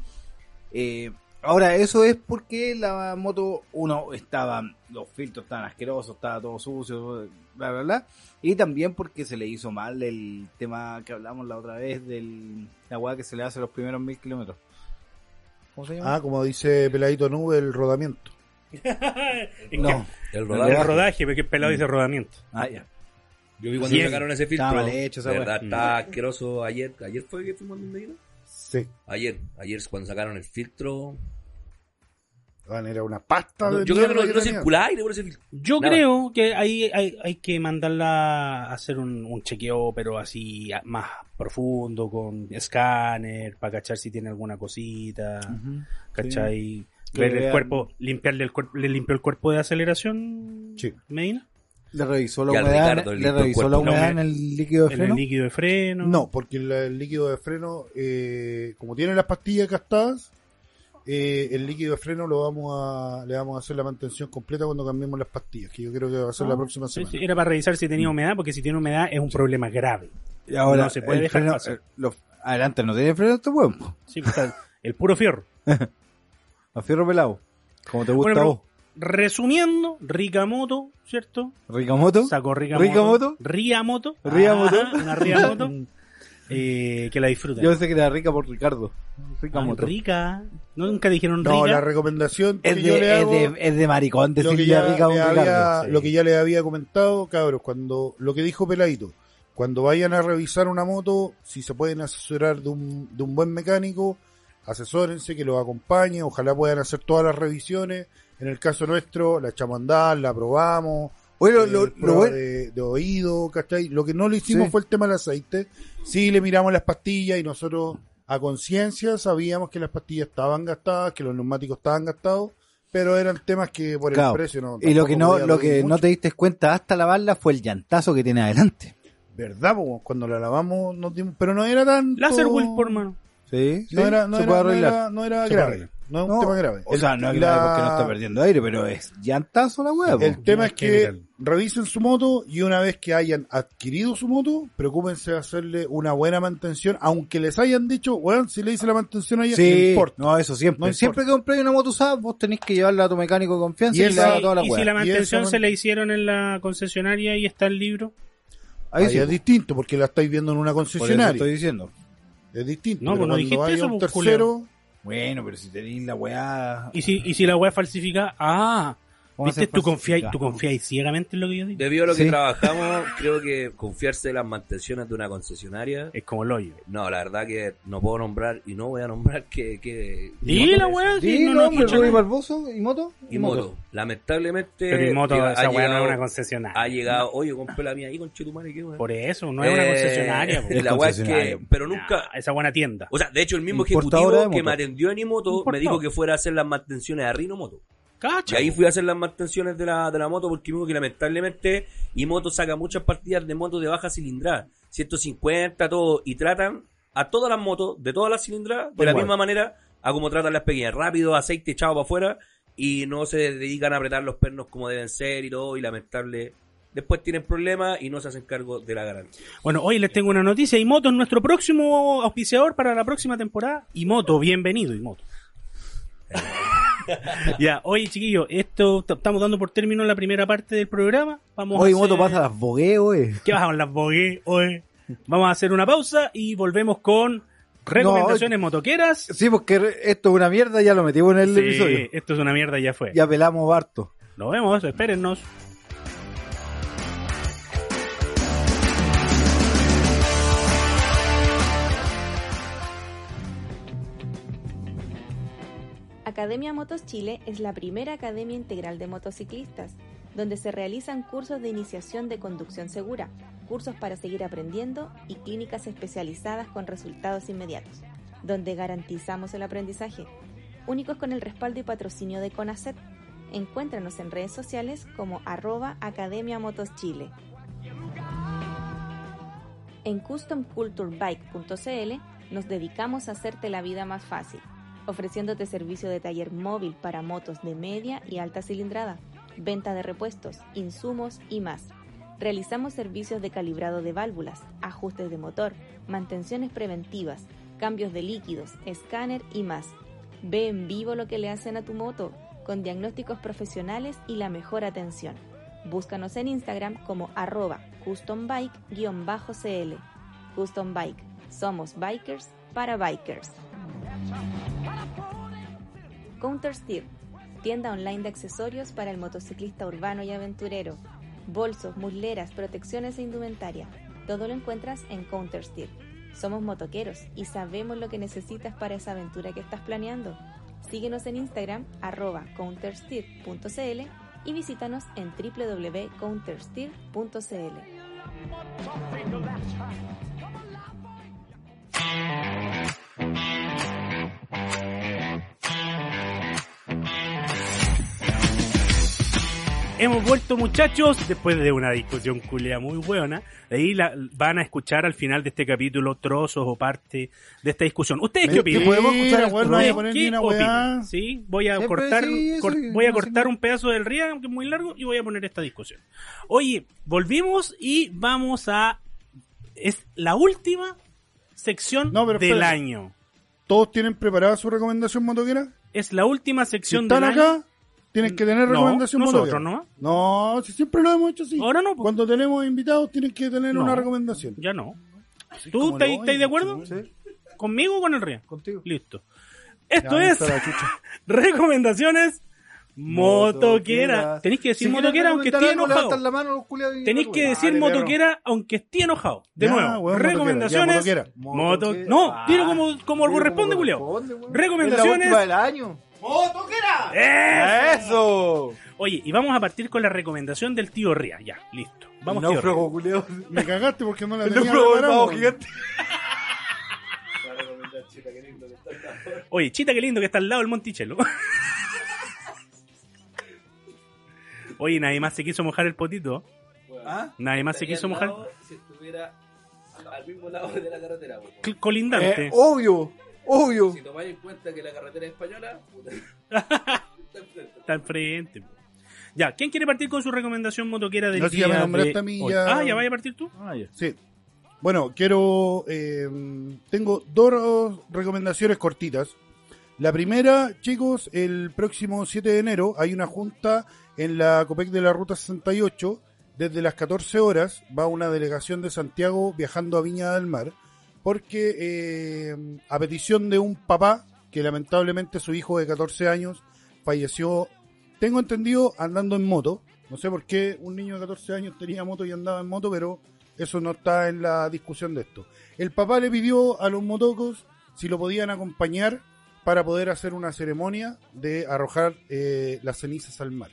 eh, ahora, eso es porque la moto, uno, estaba, los filtros estaban asquerosos, estaba todo sucio, bla, bla, bla. Y también porque se le hizo mal el tema que hablamos la otra vez del la weá que se le hace los primeros mil kilómetros. ¿Cómo se llama? Ah, como dice Peladito Nube, el rodamiento. [laughs] No. El el rodaje. rodaje, porque el pelado dice rodamiento. Ah, ya. Yo vi cuando Sí, sacaron ese filtro. estaba mal hecho esa ¿Verdad? weá. Está asqueroso ayer. ¿Ayer fue que fuimos donde iba? Sí. Ayer. Ayer es cuando sacaron el filtro. Van, era una pasta No, de yo creo que no, no tenía. circula aire por ese filtro. Yo Nada. creo que ahí hay, hay que mandarla a hacer un, un chequeo, pero así más profundo, con escáner, para cachar si tiene alguna cosita, Ujú. ¿cachai? Que el vean- cuerpo, limpiarle el cuerpo, le limpió el cuerpo de aceleración, Sí. Medina. ¿Le revisó la humedad, Ricardo, ¿le revisó la humedad en el líquido de En freno? el líquido de freno. No, porque el, el líquido de freno, eh, como tiene las pastillas gastadas, eh, el líquido de freno lo vamos a, le vamos a hacer la mantención completa cuando cambiemos las pastillas, que yo creo que va a ser la próxima Sí, semana. sí, Era para revisar si tenía humedad, porque si tiene humedad es un problema grave. Y ahora, No se puede el dejar freno, pasar. eh, los- adelante, no tiene freno este huevo. Sí, pues, el puro fierro. [laughs] A fierro pelado. Como te gusta Bueno, pero vos. Resumiendo, Rikamoto, ¿cierto? Ricamoto. Sacó Rikamoto. Rikamoto. Riamoto. Riamoto. Ajá, Una Riamoto. [laughs] eh, que la disfruten. Yo pensé que era rica por Ricardo. Ah, Ricamoto. rica. Nunca dijeron rica. No, la recomendación que Es yo de, le hago, es, de, es de maricón lo, que decirle ya rica a un le Ricardo. había, sí. lo que ya le había comentado, cabros, cuando lo que dijo Peladito, cuando vayan a revisar una moto, si se pueden asesorar de un, de un buen mecánico, asesórense, que los acompañe, ojalá puedan hacer todas las revisiones. En el caso nuestro, la echamos a andar, la probamos, Oye, lo, eh, lo- lo prueba bueno- de, de oído, ¿cachai? Lo que no le hicimos Sí. fue el tema del aceite. Sí le miramos las pastillas y nosotros a conciencia sabíamos que las pastillas estaban gastadas, que los neumáticos estaban gastados, pero eran temas que por Claro. el precio no. y lo que no, lo que no te diste cuenta hasta lavarla fue el llantazo que tiene adelante. ¿Verdad? po? Cuando la lavamos, nos dimos- pero no era tan. Láser Will, por mano. Sí, No sí, era, no se era, puede no arreglar. era, no era grave. No es un No, tema grave. O sea, no es grave la- porque no está perdiendo aire, pero es llantazo la hueá. El tema es que revisen su moto y una vez que hayan adquirido su moto, preocúpense de hacerle una buena mantención, aunque les hayan dicho, bueno, si le hice la mantención a ella, no Sí, importa. no, eso siempre. No siempre que compréis una moto usada, vos tenés que llevarla a tu mecánico de confianza Y y, esa- le toda la y si la mantención se la hicieron en la concesionaria y está el libro. Ahí Ahí sí, es po. distinto, porque la estáis viendo en una por eso concesionaria. estoy diciendo. Es distinto. No, pero pues no cuando dijiste eso, un pues, tercero, Bueno, pero si tenéis la weá. Y si, y si la web falsifica, ah, ¿cómo viste, tú falsifica? tú ciegamente en lo que yo digo. Debido a lo que Sí. trabajamos, creo que confiarse en las mantenciones de una concesionaria. Es como el hoyo. No, la verdad que no puedo nombrar y no voy a nombrar que. que Dile la weá, Sí, si no. Barboso y moto. Y moto. Lamentablemente. Pero y moto, llega- esa weá no es una concesionaria. Ha llegado, oye, compré la mía ahí con Chetumare, qué weá. Por eso, no es una Eh, concesionaria. y la weá es que. Pero nunca. Nah, esa buena tienda. O sea, de hecho, el mismo ejecutivo que me atendió en Imoto me dijo que fuera a hacer las mantenciones a Rino Moto. Y ahí fui a hacer las mantenciones de la, de la moto porque vimos que lamentablemente Imoto saca muchas partidas de motos de baja cilindrada, 150, todo, y tratan a todas las motos de todas las cilindradas de la igual. misma manera a como tratan las pequeñas, rápido, aceite echado para afuera y no se dedican a apretar los pernos como deben ser y todo, y lamentable. Después tienen problemas y no se hacen cargo de la garantía. Bueno, hoy les tengo una noticia. Imoto es nuestro próximo auspiciador para la próxima temporada. Imoto, bienvenido, Imoto. [laughs] [laughs] ya, oye chiquillos, esto estamos dando por término la primera parte del programa. Vamos Hoy a moto hacer- pasa las bogueos, eh. ¿Qué bajan las bogué, oye? Vamos a hacer una pausa y volvemos con recomendaciones motoqueras. Sí, porque esto es una mierda, ya lo metimos en el Sí, episodio. esto es una mierda, ya fue. Ya pelamos harto. Nos vemos, espérennos. Academia Motos Chile es la primera academia integral de motociclistas, donde se realizan cursos de iniciación de conducción segura, cursos para seguir aprendiendo y clínicas especializadas con resultados inmediatos, donde garantizamos el aprendizaje, únicos con el respaldo y patrocinio de CONACET. Encuéntranos en redes sociales como arroba Academia Motos Chile. En customculturebike.cl nos dedicamos a hacerte la vida más fácil, ofreciéndote servicio de taller móvil para motos de media y alta cilindrada, venta de repuestos, insumos y más. Realizamos servicios de calibrado de válvulas, ajustes de motor, mantenciones preventivas, cambios de líquidos, escáner y más. Ve en vivo lo que le hacen a tu moto, con diagnósticos profesionales y la mejor atención. Búscanos en Instagram como arroba custombike-cl. Custom Bike. Somos bikers para bikers. Counter Steer, tienda online de accesorios para el motociclista urbano y aventurero. Bolsos, musleras, protecciones e indumentaria. Todo lo encuentras en Counter Steer. Somos motoqueros y sabemos lo que necesitas para esa aventura que estás planeando. Síguenos en Instagram arroba countersteer.cl y visítanos en www.countersteer.cl. hemos vuelto muchachos después de una discusión culea muy buena. Ahí la, van a escuchar al final de este capítulo trozos o parte de esta discusión. ¿Ustedes qué opinan? podemos escuchar ¿Ustedes weón, no vaya a poner qué opinan? Sí, voy a Siempre cortar, sí, eso cor- sí, voy a no, cortar un pedazo del ría, aunque es muy largo, y voy a poner esta discusión. Oye, volvimos y vamos a... Es la última sección No, del año. ¿Todos tienen preparada su recomendación motoquera? Es la última Si sección están del año. acá, tienen que tener No, recomendación nosotros motoquera. no. No, si siempre lo hemos hecho así. Ahora no, pues. Cuando tenemos invitados, tienen que tener No. una recomendación. Ya no. Así ¿Tú estás de acuerdo? sí. ¿Conmigo o con el ría? Contigo. Listo. Esto Ya, es [laughs] recomendaciones motoquera. Tenéis que decir Si motoquera aunque esté algo, enojado. la mano y Tenéis que decir Dale, perro. motoquera aunque esté enojado. De Ya, nuevo, weón, recomendaciones. motoquera, ya, moto- Motoquera. No, Ah, tiro como, como culiao. corresponde, weón. Recomendaciones. Es la última del año. ¡Eso! Oye, y vamos a partir con la recomendación del tío Ría. Ya, listo. Vamos, El tío Ría. culiao. Me cagaste porque no la [laughs] El tenía weón. gigante. [laughs] Oye, chita, qué lindo que está al lado del Monticello. [laughs] Oye, nadie más se quiso mojar el potito. ¿Ah? Nadie más se quiso mojar. Si estuviera al mismo lado de la carretera, Colindante. Eh, obvio, obvio. Si tomáis en cuenta que la carretera es española, puta. [laughs] Está enfrente. po. Ya, ¿quién quiere partir con su recomendación motoquera del No, si día ya me nombraste de a mí, ya- Ah, ya vaya a partir tú. Ah, ya. Sí. Bueno, quiero. eh, tengo dos recomendaciones cortitas. La primera, chicos, el próximo 7 de enero hay una junta en la COPEC de la Ruta 68. Desde las 14 horas va una delegación de Santiago viajando a Viña del Mar. Porque eh, a petición de un papá, que lamentablemente su hijo de 14 años falleció, tengo entendido, andando en moto. No sé por qué un niño de 14 años tenía moto y andaba en moto, pero eso no está en la discusión de esto. El papá le pidió a los motocos si lo podían acompañar para poder hacer una ceremonia de arrojar eh, las cenizas al mar.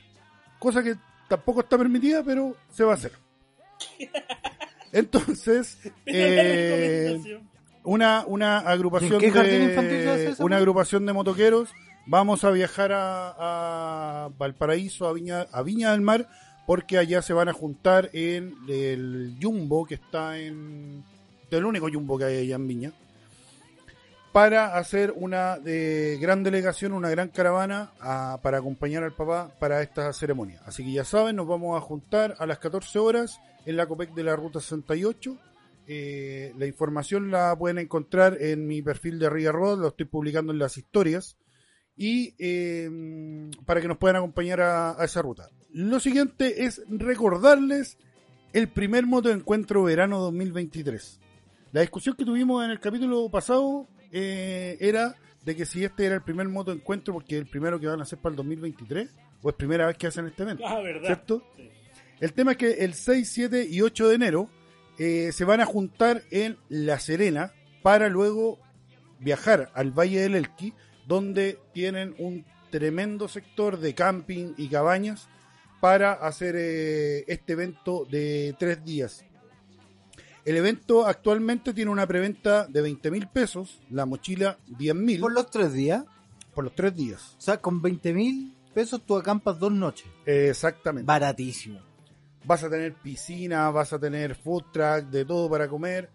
Cosa que tampoco está permitida, pero se va a hacer. [laughs] Entonces, [laughs] eh, una, una agrupación ¿Y en qué jardín de, una agrupación de motoqueros. Vamos a viajar a, a Valparaíso, a Viña, a Viña del Mar, porque allá se van a juntar en el Jumbo que está en el único Jumbo que hay allá en Viña para hacer una de gran delegación, una gran caravana para acompañar al papá para esta ceremonia. Así que ya saben, nos vamos a juntar a las 14 horas en la COPEC de la Ruta 68. Eh, la información la pueden encontrar en mi perfil de Ria Road, lo estoy publicando en las historias. Y eh, para que nos puedan acompañar a, esa ruta. Lo siguiente es recordarles el primer motoencuentro verano 2023. La discusión que tuvimos en el capítulo pasado eh, era de que si este era el primer motoencuentro, porque es el primero que van a hacer para el 2023, o es primera vez que hacen este evento. Ah, verdad. ¿Cierto? El tema es que el 6, 7 y 8 de enero eh, se van a juntar en La Serena para luego viajar al Valle del Elqui, donde tienen un tremendo sector de camping y cabañas para hacer eh, este evento de tres días. El evento actualmente tiene una preventa de 20 mil pesos, la mochila 10 mil Por los tres días. por los tres días. O sea, con 20 mil pesos tú acampas dos noches. Exactamente. Baratísimo. vas a tener piscina, vas a tener food truck, de todo para comer.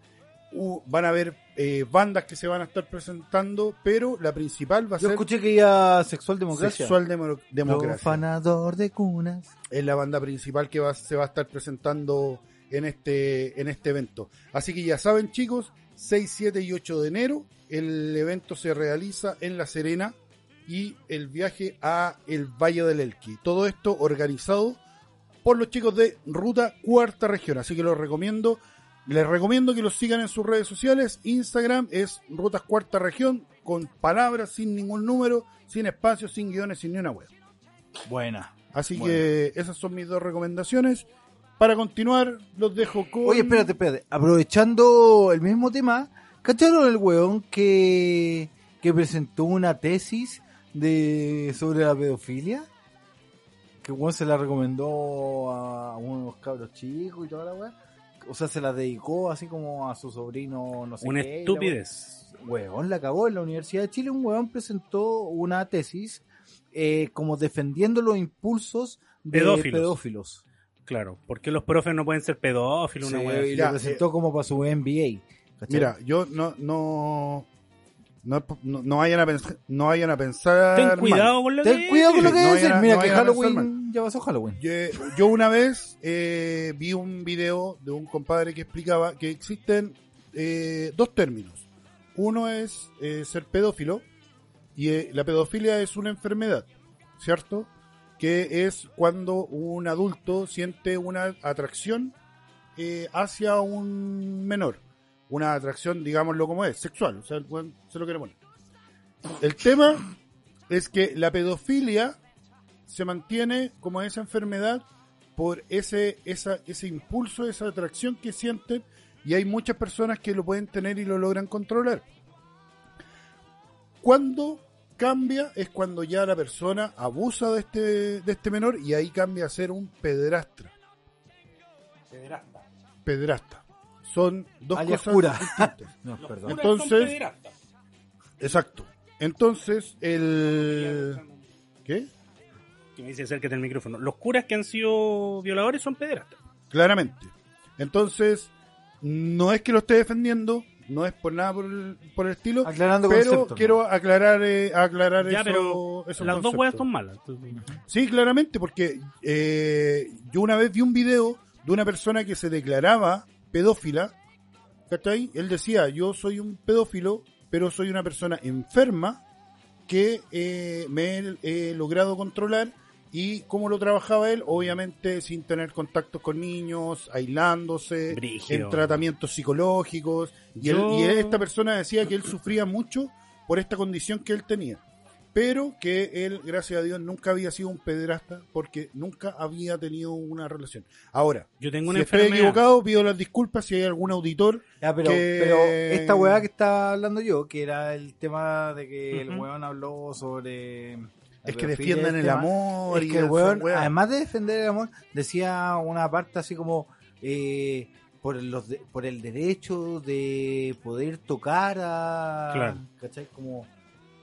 Uh, van a haber eh, bandas que se van a estar presentando, pero la principal va a Yo ser escuché que iba Sexual Democracia. Sexual Demo- Democracia. Profanador de cunas. Es la banda principal que va- se va a estar presentando en este, en este evento. Así que ya saben, chicos, 6, 7 y 8 de enero, el evento se realiza en La Serena y el viaje a el Valle del Elqui. Todo esto organizado por los chicos de Ruta Cuarta Región. Así que los recomiendo. Les recomiendo que los sigan en sus redes sociales. Instagram es Rutas Cuarta Región, con palabras, sin ningún número, sin espacio, sin guiones, sin ni una web. Buena. Así que esas son mis dos recomendaciones. Para continuar, los dejo con. Oye, espérate, espérate. Aprovechando el mismo tema, ¿cacharon el weón que, que presentó una tesis de sobre la pedofilia? Que weón se la recomendó a unos cabros chicos y toda la weá. O sea, se la dedicó así como a su sobrino, no sé Una qué, y la estupidez. weá. Weón, la acabó en la Universidad de Chile. Un weón presentó una tesis eh, como defendiendo los impulsos de Pedófilos. pedófilos. Claro, porque los profes no pueden ser pedófilos, una Sí, wea y Ya, lo presentó como para su NBA. ¿cachai? Mira, yo no, no, no, no, no vayan a pensar, no vayan a pensar. Ten mal. cuidado con lo que Ten cuidado con lo que no vayan Mira no que Halloween ya pasó Halloween. Yo, yo una vez eh, vi un video de un compadre que explicaba que existen eh, dos términos. Uno es eh, ser pedófilo y eh, la pedofilia es una enfermedad, ¿cierto? Que es cuando un adulto siente una atracción eh, hacia un menor. Una atracción, digámoslo como es, sexual. O sea, el se lo quiere poner. El tema es que la pedofilia se mantiene como esa enfermedad por ese, esa, ese impulso, esa atracción que sienten y hay muchas personas que lo pueden tener y lo logran controlar. Cuando cambia es cuando ya la persona abusa de este, de este menor y ahí cambia a ser un pederastra. Pedrasta. Son dos Alias cosas cura. distintas. [laughs] No, perdón. Entonces, exacto. Entonces, el... ¿Qué? Que me dice acércate el micrófono. Los curas que han sido violadores son pederastas. Claramente. Entonces, no es que lo esté defendiendo, no es por nada por el, por el estilo, Aclarando pero conceptos, quiero aclarar eh, aclarar Ya, eso- pero esos las dos weas son malas. Sí, claramente, porque eh, yo una vez vi un video de una persona que se declaraba pedófila, ¿cachai? Él decía, yo soy un pedófilo, pero soy una persona enferma que eh, me he he logrado controlar y cómo lo trabajaba él, obviamente sin tener contactos con niños, aislándose, en tratamientos psicológicos. Y, él- y esta persona decía que él sufría mucho por esta condición que él tenía. Pero que él, gracias a Dios, nunca había sido un pederasta porque nunca había tenido una relación. Ahora, Yo tengo si una estoy enfermedad. equivocado, pido las disculpas si hay algún auditor Ya, pero, que- pero esta weá que estaba hablando yo, que era el tema de que el weón habló sobre... es que defiendan el amor. Es y que el weón, además de defender el amor, decía una parte así como eh, por los de- por el derecho de poder tocar a Claro. ¿cachai? Como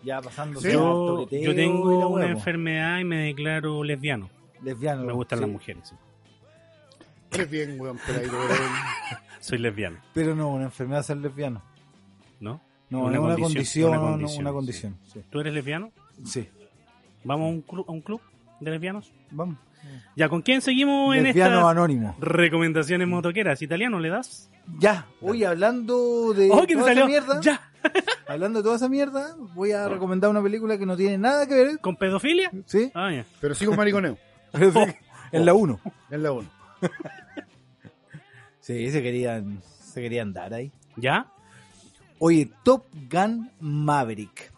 ya pasando Sí. Yo, yo tengo una enfermedad enfermedad y me declaro lesbiano. lesbiano. Me gustan sí. las mujeres. sí. Eres bien, weón, pero ahí, weón. [laughs] Soy lesbiano, Pero no, una enfermedad ser lesbiano. ¿no? No, Una es una condición, condición, una una condición, condición. sí. ¿Tú eres lesbiano? Sí. ¿Vamos a un club, a un club de lesbianos? Vamos. Ya, ¿con quién seguimos en Lesbiano estas anónimo. recomendaciones motoqueras? ¿Italiano le das? Ya, oye, hablando de ¡Oh, toda esa mierda, ¡Ya! [laughs] hablando de toda esa mierda, voy a recomendar una película que no tiene nada que ver, ¿Con pedofilia? ¿sí? Ah, ya. Pero sí con mariconeo. Pero [laughs] sí, en la 1. En la 1. [laughs] Sí, se querían, se querían dar ahí. ¿Ya? Oye, Top Gun Maverick,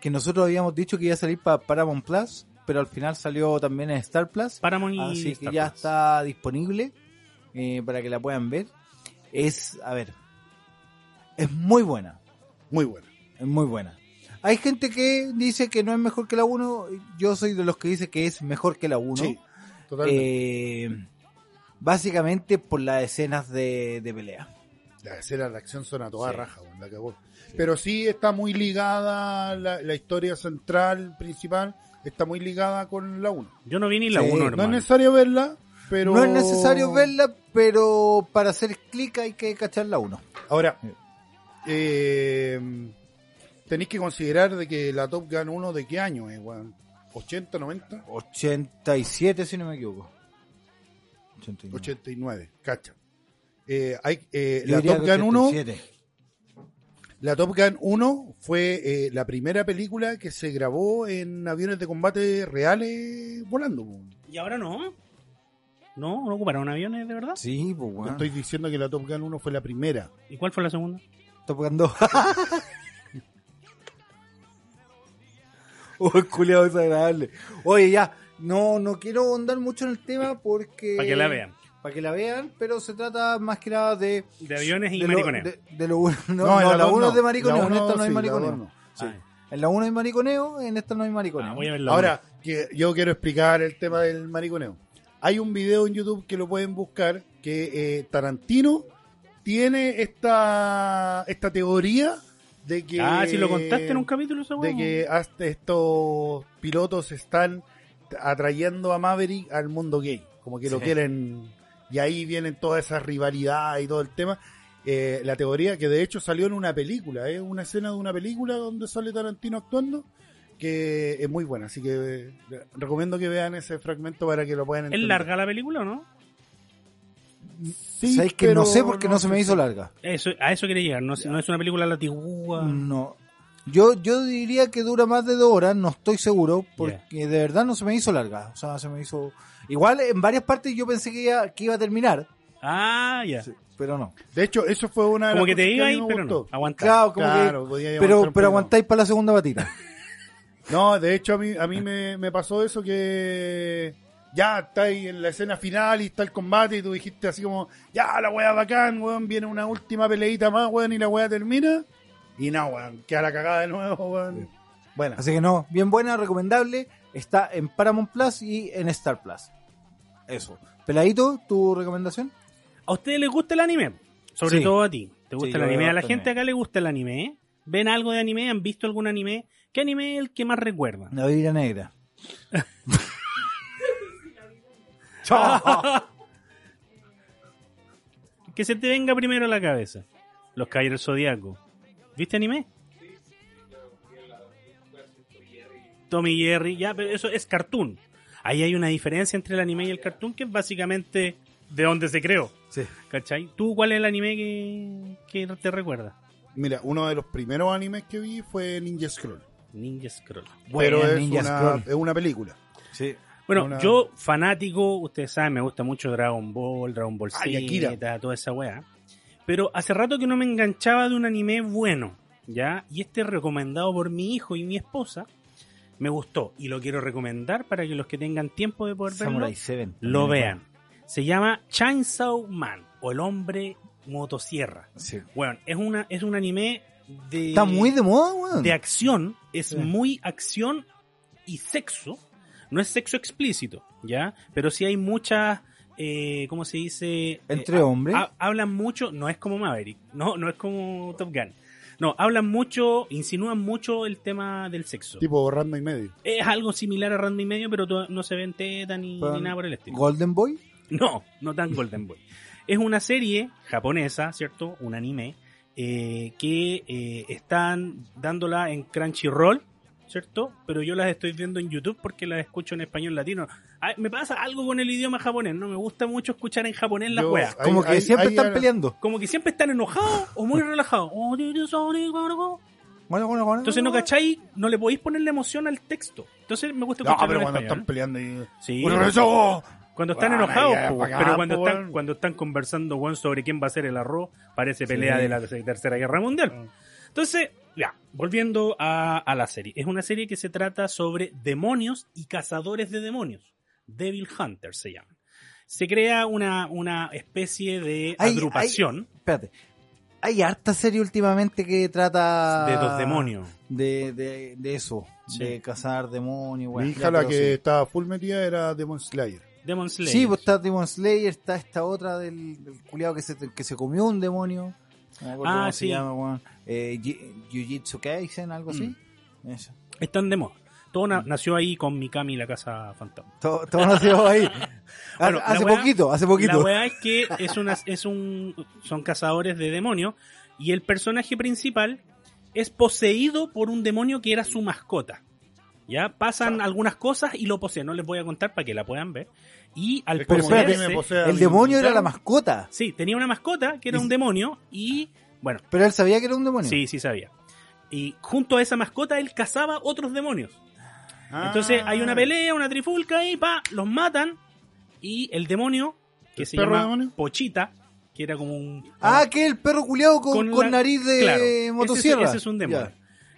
que nosotros habíamos dicho que iba a salir para Paramount Plus, pero al final salió también en Star Plus. Paramount y Así que Star ya Plus. está disponible eh, para que la puedan ver. Es, a ver, es muy buena, Muy buena. es muy buena. Hay gente que dice que no es mejor que la 1, yo soy de los que dice que es mejor que la 1. Sí, totalmente. Eh, básicamente por las escenas de, de pelea. Las escenas de acción son a toda Sí. raja, la cagó. Pero sí está muy ligada, la, la historia central, principal, está muy ligada con la 1. Yo no vi ni la Sí, 1, no No es necesario verla, pero... No es necesario verla, pero para hacer clic hay que cachar la 1. Ahora, eh, tenéis que considerar de que la Top Gun 1 de qué año es, weón. 80, 90, 87 si no me equivoco. 89. 89, cacha. Eh, hay, eh, la Top Gun 1 87. La Top Gun 1 fue eh, la primera película que se grabó en aviones de combate reales volando. ¿Y ahora no? ¿No? ¿No ocuparon aviones de verdad? Sí, pues Te bueno. Estoy diciendo que la Top Gun 1 fue la primera. ¿Y cuál fue la segunda? Top Gun 2. [laughs] Uy, culiado desagradable. Oye, ya, no, no quiero ahondar mucho en el tema porque... Para que la vean. Para que la vean, pero se trata más que nada de... De aviones y de lo- mariconeo. de, de lo, no, en no, la dos 1 es de no. mariconeo, en esta no hay mariconeo. no. Ah, En la 1 hay mariconeo, en esta no hay mariconeo. ah, voy a ver la Ahora, que yo quiero explicar el tema del mariconeo. Hay un video en YouTube que lo pueden buscar que eh, Tarantino tiene esta, esta teoría de que... Ah, si lo contaste en un capítulo, esa de que hasta estos pilotos están atrayendo a Maverick al mundo gay. Como que lo quieren. Y ahí vienen toda esa rivalidad y todo el tema. Eh, la teoría que de hecho salió en una película, es una escena de una película donde sale Tarantino actuando, que es muy buena. Así que eh, recomiendo que vean ese fragmento para que lo puedan entender. ¿Es larga la película o no? Sí, ¿Sabéis que no sé porque no, se me hizo larga? Eso, a eso quería llegar. No, es- no es una película latigua. No. Yo, yo diría que dura más de dos horas, no estoy seguro, porque de verdad no se me hizo larga. O sea, se me hizo... Igual en varias partes yo pensé que iba, que iba a terminar, Ah, ya. pero no. De hecho, eso fue una de Como las que te iba ahí, pero no. Aguantar. Claro, como Claro, que... podía aguantar Pero, pero aguantáis para la segunda batida. [laughs] No, de hecho a mí, a mí me, me pasó eso que ya está ahí en la escena final y está el combate y tú dijiste así como, ya la wea bacán, weón, viene una última peleita más, weón, y la wea termina. Y no, weón, queda la cagada de nuevo, weón. Bueno, Así que no, bien buena, recomendable. Está en Paramount Plus y en Star Plus. Eso. Peladito, ¿tu recomendación? ¿A ustedes les gusta el anime? Sobre Sí. todo a ti. ¿Te gusta Sí, el anime? A la gente acá le gusta el anime, ¿eh? ¿Ven algo de anime? ¿Han visto algún anime? ¿Qué anime es el que más recuerdan? La Biblia Negra. [laughs] [laughs] Que se te venga primero a la cabeza. Los Caballeros Zodíaco. ¿Viste anime? Tommy Jerry, ya, pero eso es cartoon. Ahí hay una diferencia entre el anime y el cartoon que es básicamente de donde se creó. Sí. ¿Cachai? ¿Tú cuál es el anime que, que te recuerda? mira, uno de los primeros animes que vi fue Ninja Scroll. Ninja Scroll. pero es Ninja una, Scroll. es una película. Sí. Bueno, Una- yo fanático, ustedes saben, me gusta mucho Dragon Ball, Dragon Ball. Z, toda esa weá. Pero hace rato que no me enganchaba de un anime bueno, ¿ya? Y este recomendado por mi hijo y mi esposa me gustó y lo quiero recomendar para que los que tengan tiempo de poder verlo Samurai 7. lo vean. Se llama Chainsaw Man o el hombre motosierra. Sí. Bueno, es una es un anime de Está muy de moda, weón. de acción, es Sí. muy acción y sexo. No es sexo explícito, ¿ya? Pero sí hay muchas, eh, ¿cómo se dice? Entre Eh, hombres. ha- hablan mucho, no es como Maverick, no, no es como Top Gun. No, hablan mucho, insinúan mucho el tema del sexo. Tipo borrando y medio. Es algo similar a Randy y medio, pero no se ven teta ni nada por el estilo. Golden Boy. No, no tan Golden Boy. Es una serie japonesa, ¿cierto? Un anime eh, que eh, están dándola en Crunchyroll, ¿cierto? Pero yo las estoy viendo en YouTube porque las escucho en español latino. Me pasa algo con el idioma japonés, no me gusta mucho escuchar en japonés las weas. Como que siempre están peleando. Como que siempre están enojados o muy [laughs] relajados. Bueno, bueno, bueno. Entonces no cacháis, no le podéis ponerle emoción al texto. Entonces me gusta No, escucharlo pero en cuando español. están peleando y... Sí. ¡Bueno, eso! Cuando están Bueno, enojados, ya, po, bacán, pero cuando po, están, cuando están conversando weón, sobre quién va a ser el arroz, parece pelea de la Tercera Guerra Mundial. Entonces, ya, volviendo a, a la serie. Es una serie que se trata sobre demonios y cazadores de demonios. Devil Hunters se llaman. Se crea una, una especie de Hay- agrupación Espérate. Hay harta serie últimamente que trata. de dos demonios. De, de, de eso. Sí. De cazar demonios, Mi weón. hija Ya, la que sí. estaba full metida era Demon Slayer. Demon Slayer. Sí, pues está Demon Slayer, está esta otra del, del culiado que se, que se comió un demonio. No me acuerdo Ah, cómo sí. se llama, weón. Eh, Ji- Jujutsu Kaisen, algo así. Mm. Eso. Están de moda. Todo na- nació ahí con Mikami y la Casa Fantasma. Todo, todo nació ahí. [laughs] Bueno, hace weá- poquito, hace poquito. La weá es que es una, es un, son cazadores de demonios y el personaje principal es poseído por un demonio que era su mascota. Ya pasan algunas cosas y lo poseen. No les voy a contar para que la puedan ver. Y al Es como Pero que a mí espérate, me posee a el demonio era la mascota. Sí, tenía una mascota que era un demonio y bueno, Pero él sabía que era un demonio. sí, sí sabía. Y junto a esa mascota él cazaba otros demonios. Entonces hay Ah. una pelea, una trifulca y pa, los matan y el demonio que ¿El se llama demonio? Pochita, que era como un Ah, que el perro culiado con, Con con la- nariz de Claro, ese es- motosierra. Ese, es un demonio.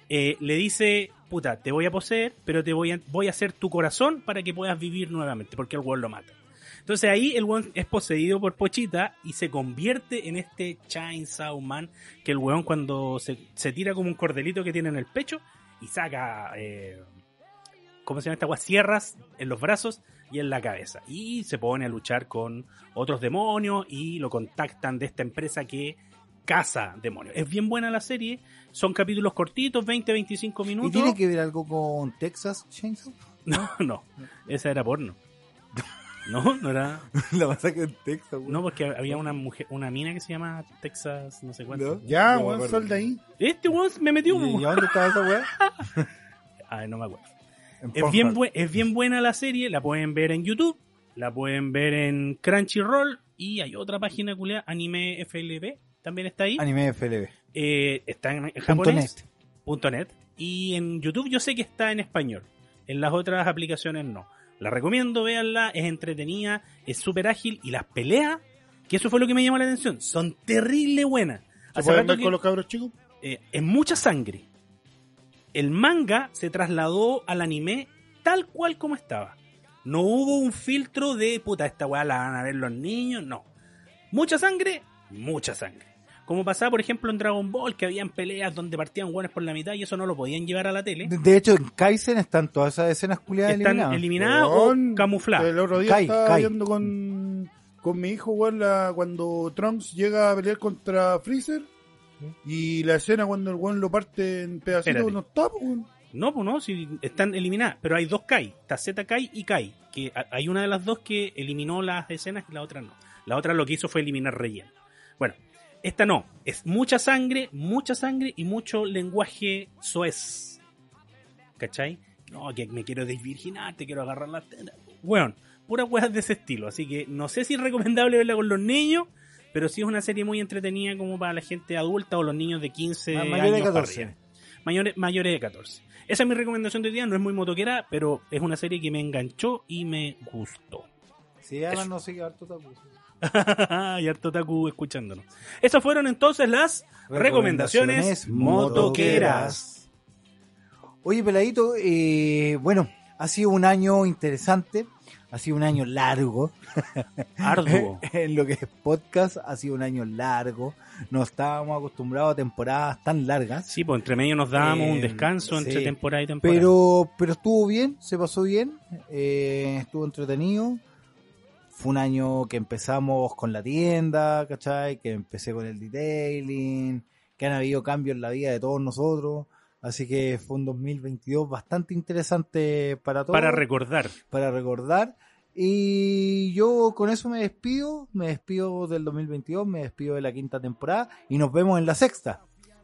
Eh, le dice, puta, te voy a poseer, pero te voy a, voy a hacer tu corazón para que puedas vivir nuevamente, porque el weón lo mata. Entonces ahí el weón es poseído por Pochita y se convierte en este Chainsaw Man, que el weón cuando se, se tira como un cordelito que tiene en el pecho y saca, eh, ¿cómo se llama esta agua? Sierras en los brazos y en la cabeza. Y se pone a luchar con otros demonios y lo contactan de esta empresa que caza demonios. Es bien buena la serie, son capítulos cortitos, 20-25 minutos. ¿Y tiene que ver algo con Texas Chainsaw? [laughs] No, no. Esa era porno. [laughs] No, no era. [laughs] la masacre en Texas, weón. No, porque había una mujer, una mina que se llama Texas, no sé cuánto. ¿No? Ya, No weón, sal de ahí. Este weón me metió. ¿Y, y dónde estaba esa weá? Ay, no me acuerdo. Es bien, es bien buena la serie, la pueden ver en YouTube, la pueden ver en Crunchyroll y hay otra página culiada, Anime FLB, también está ahí. Anime FLB. Eh, está en, japonés. Punto net. Y en YouTube yo sé que está en español. En las otras aplicaciones no. La recomiendo, véanla, es entretenida, es súper ágil y las peleas, que eso fue lo que me llamó la atención, son terrible buenas. ¿Se Hace pueden rato ver que- con los cabros chicos? eh, es mucha sangre. El manga se trasladó al anime tal cual como estaba. No hubo un filtro de puta, esta weá la van a ver los niños, no. Mucha sangre, mucha sangre. Como pasaba, por ejemplo, en Dragon Ball, que habían peleas donde partían buenos por la mitad y eso no lo podían llevar a la tele. De, de hecho, en Kaizen están todas esas escenas culiadas Están eliminadas. eliminadas o camufladas. El otro día Kai, estaba Kai. viendo con, con mi hijo, weón, la- cuando Trunks llega a pelear contra Freezer. Y la escena cuando el weón lo parte en pedacitos no está, weón. No, pues no, si están eliminadas. Pero hay dos Kai. Está Z Kai y Kai. Que hay una de las dos que eliminó las escenas y la otra no. La otra lo que hizo fue eliminar relleno. Bueno, esta no. Es mucha sangre, mucha sangre y mucho lenguaje soez. ¿Cachai? No, que me quiero desvirginar, te quiero agarrar la teta. Bueno, puras weas de ese estilo. Así que no sé si es recomendable verla con los niños. Pero sí es una serie muy entretenida como para la gente adulta o los niños de 15 Ma- años. mayores de para 14. arriba. Mayores, mayores de 14. Esa es mi recomendación de hoy día, no es muy motoquera, pero es una serie que me enganchó y me gustó. Sí, Alan no sigue harto tapu. [laughs] y harto Taku escuchándonos. Estas fueron entonces las recomendaciones, motoqueras. Oye, Peladito, eh, bueno, ha sido un año interesante, ha sido un año largo. [laughs] Arduo. [laughs] en lo que es podcast, ha sido un año largo. No estábamos acostumbrados a temporadas tan largas. Sí, pues entre medio nos dábamos un Eh, descanso entre temporada y temporada. Pero, pero estuvo bien, se pasó bien, eh, estuvo entretenido. Fue un año que empezamos con la tienda, ¿cachai? Que empecé con el detailing, que han habido cambios en la vida de todos nosotros. Así que fue un 2022 bastante interesante para todos. Para recordar. Para recordar. Y yo con eso me despido, me despido del 2022, me despido de la quinta temporada y nos vemos en la sexta.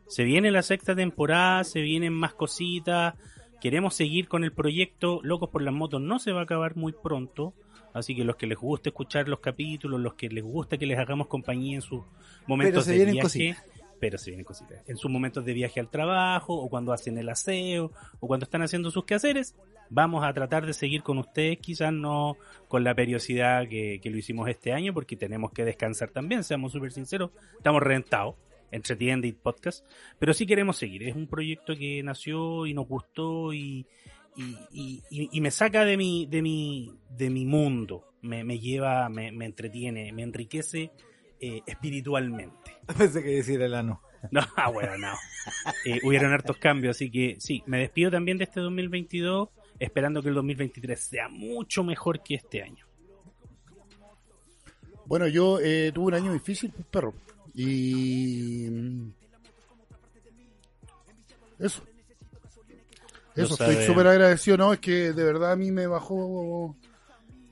Se viene la sexta temporada, se vienen más cositas. Queremos seguir con el proyecto Locos por las Motos. No se va a acabar muy pronto. Así que los que les guste escuchar los capítulos, los que les gusta que les hagamos compañía en sus momentos se de vienen viaje. cositas. Pero se vienen cositas. En sus momentos de viaje al trabajo, o cuando hacen el aseo, o cuando están haciendo sus quehaceres, vamos a tratar de seguir con ustedes, quizás no con la periodicidad que, que lo hicimos este año, porque tenemos que descansar también, seamos súper sinceros, estamos reventados entre tienda y podcast, pero sí queremos seguir. Es un proyecto que nació y nos gustó y, y, y- y- me saca de mi, de mi, de mi mundo, me, me lleva, me, me entretiene, me enriquece eh, espiritualmente. [laughs] Pensé que decir el ano. No, ah, bueno, no. Eh, hubieron hartos cambios, así que sí, me despido también de este 2022, esperando que el 2023 sea mucho mejor que este año. Bueno, yo eh, tuve un año difícil, pues, perro. Y. Eso. Eso, sabe. estoy súper agradecido. No, es que de verdad a mí me bajó.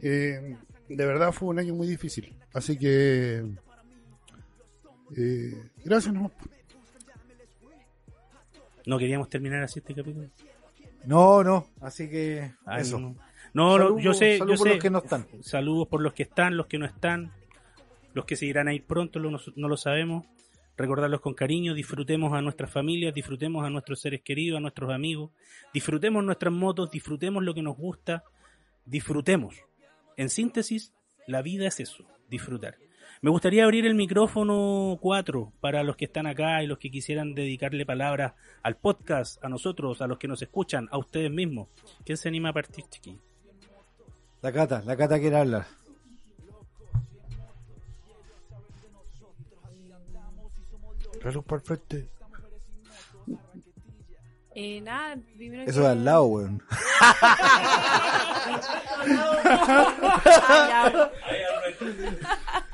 eh, de verdad fue un año muy difícil. Así que. Eh, gracias, no. No queríamos terminar así este capítulo. No, no, así que Ay, eso. no. No, no, Saludos- yo sé, saludos yo por sé. los que no están. Saludos por los que están, los que no están, los que se irán a ir pronto, no, no lo sabemos. Recordarlos con cariño, disfrutemos a nuestras familias, disfrutemos a nuestros seres queridos, a nuestros amigos, disfrutemos nuestras motos, disfrutemos lo que nos gusta, disfrutemos. En síntesis, la vida es eso, disfrutar. Me gustaría abrir el micrófono 4 para los que están acá y los que quisieran dedicarle palabras al podcast, a nosotros, a los que nos escuchan, a ustedes mismos. ¿Quién se anima a partir, chiquillos? La Cata, la Cata quiere hablar. Reloj perfecto. Eh, nada, primero Eso que de al lado, weón. [laughs] [laughs] [laughs]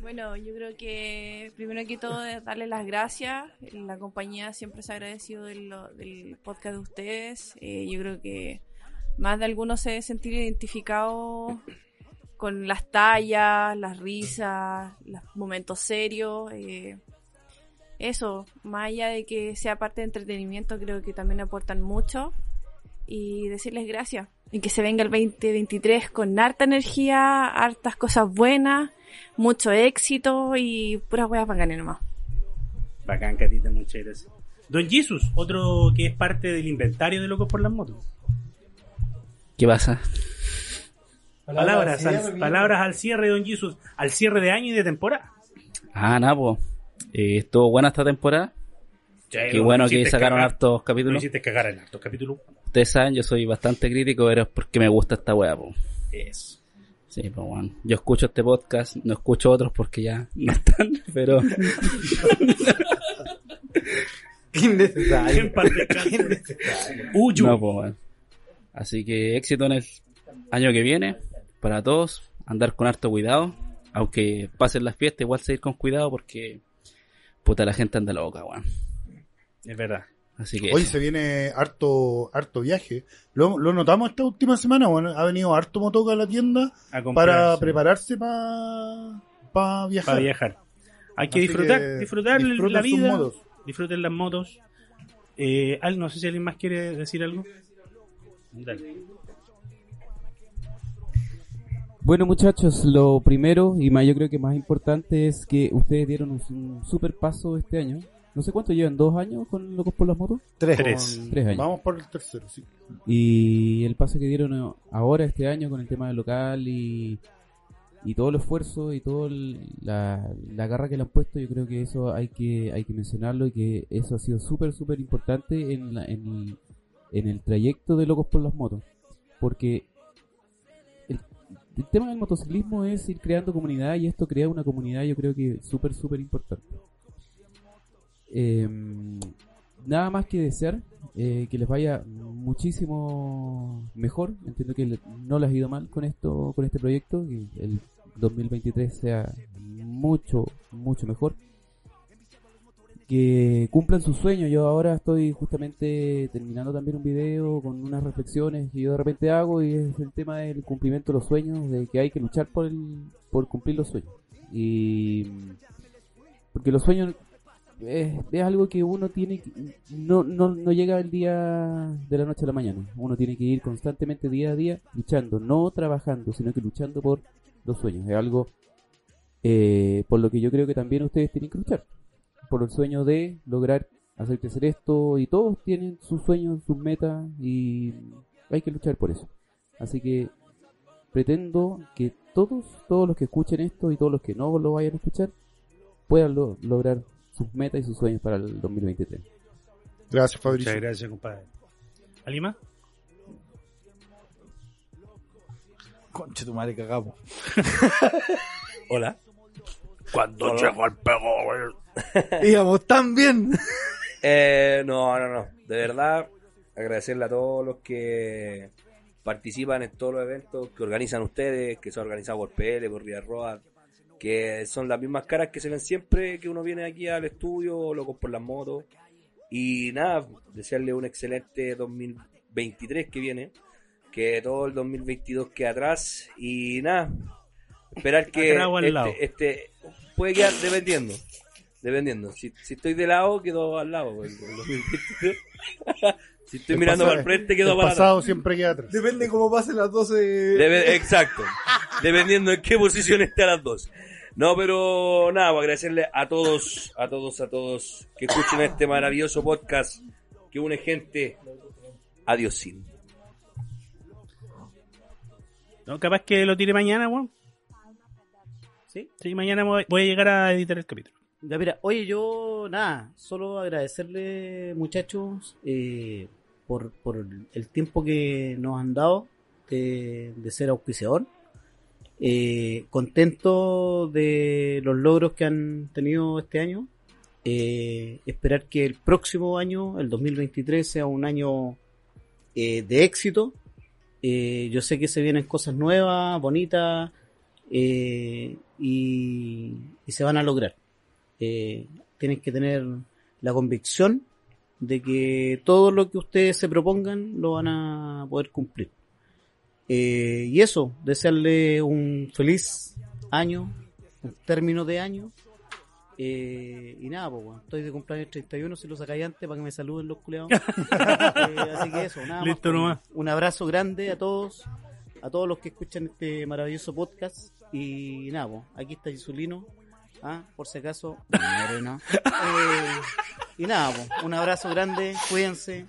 Bueno, yo creo que primero que todo es darle las gracias. La compañía siempre se ha agradecido del, del podcast de ustedes. Eh, yo creo que más de algunos se debe sentir identificado con las tallas, las risas, los momentos serios. eh, eso, más allá de que sea parte de entretenimiento, creo que también aportan mucho. Y decirles gracias. Y que se venga el 2023 con harta energía, hartas cosas buenas, mucho éxito y puras huevas bacanas nomás. Bacán, Catita, muchas gracias. Don Jesus, otro que es parte del inventario de Locos por las Motos. ¿Qué pasa? Palabras, al, palabras al cierre, Don Jesus, al cierre de año y de temporada. Ah, nada, pues. Eh, estuvo buena esta temporada. Qué bueno que sacaron hartos Lo capítulos. hiciste cagar en hartos capítulos. Ustedes saben, yo soy bastante crítico, pero es porque me gusta esta wea, po. Eso. Sí, pues bueno. Yo escucho este podcast, no escucho otros porque ya no están, [laughs] pero [laughs] Innecesario. Uyu. no, pues bueno. Así que éxito en el año que viene para todos. Andar con harto cuidado. Aunque pasen las fiestas, igual seguir con cuidado porque puta la gente anda loca, weón. Es verdad. Así que Hoy se viene harto, harto viaje. Lo, lo notamos esta última semana. Bueno, ha venido harto motoca a la tienda A para prepararse para pa viajar. Para viajar. Hay que Así disfrutar, que disfrutar la vida, motos. disfruten las motos. Eh, al- no sé si alguien más quiere decir algo. Dale. Bueno muchachos, lo primero y más yo creo que más importante es que ustedes dieron un, un super paso este año. No sé cuánto llevan, dos años con Locos por las Motos. Tres. Tres. Tres años. Vamos por el tercero, sí. Y el paso que dieron ahora este año con el tema del local y, y todo el esfuerzo y toda la, la garra que le han puesto, yo creo que eso hay que hay que mencionarlo y que eso ha sido súper, súper importante en, la- en, en el trayecto de Locos por las Motos. Porque el, el tema del motociclismo es ir creando comunidad y esto crea una comunidad yo creo que súper, súper importante. Em, nada más que desear eh, que les vaya muchísimo mejor. Entiendo que no les ha ido mal con esto, con este proyecto, que el 2023 sea mucho, mucho mejor. Que cumplan sus sueños. Yo ahora estoy justamente terminando también un video con unas reflexiones que yo de repente hago y es el tema del cumplimiento de los sueños, de que hay que luchar por el, por cumplir los sueños. Y porque los sueños es, es algo que uno tiene que, no, no, no llega el día de la noche a la mañana. Uno tiene que ir constantemente día a día luchando, no trabajando, sino que luchando por los sueños. Es algo eh, por lo que yo creo que también ustedes tienen que luchar. Por el sueño de lograr hacer crecer esto y todos tienen sus sueños, sus metas y hay que luchar por eso. Así que pretendo que todos, todos los que escuchen esto y todos los que no lo vayan a escuchar puedan lo- lograr sus metas y sus sueños para el 2023. Gracias, Fabricio. Muchas gracias, compadre. ¿Alguien más? Concha tu madre, cagamos. [laughs] Hola. Cuando llegó el pego, Íbamos tan bien. Eh, no, no, no. De verdad, agradecerle a todos los que participan en todos los eventos que organizan ustedes, que son organizados por PL, por Ría Roa, que son las mismas caras que se ven siempre que uno viene aquí al estudio, locos por las motos. Y nada, desearle un excelente 2023 que viene, que todo el 2022 quede atrás y nada, esperar que este, este puede quedar dependiendo. Dependiendo. Si, si estoy de lado, quedo al lado. el 2023. [laughs] si estoy El mirando pasado- para el frente, quedo el para pasado atrás. siempre queda atrás. Depende cómo pasen las 12. Debe- exacto. [laughs] Dependiendo en qué posición esté a las dos. No, pero nada, pues agradecerle a todos, a todos, a todos que escuchen este maravilloso podcast que une gente. Adiós, sin. No, capaz que lo tire mañana, weón. ¿Sí? Sí, mañana voy voy a llegar a editar el capítulo. Ya, mira, oye, yo, nada, solo agradecerle, muchachos, eh, por, por el tiempo que nos han dado de, de ser auspiciador. Eh, contento de los logros que han tenido este año. Eh, esperar que el próximo año, el 2023, sea un año eh, de éxito. Eh, yo sé que se vienen cosas nuevas, bonitas, y, y se van a lograr. Tienen que tener la convicción de que todo lo que ustedes se propongan lo van a poder cumplir. Eh, y eso, desearle un feliz año, un término de año. Eh, y nada, pues, weón, estoy de cumpleaños 31, si lo sacáis antes para que me saluden los culeados. [laughs] Eh, así que eso, nada más, Listo pues, nomás. Un abrazo grande a todos, a todos los que escuchan este maravilloso podcast. Y nada, pues, aquí está Gisulino, ah, por si acaso. [laughs] Eh, y nada, pues, un abrazo grande, cuídense.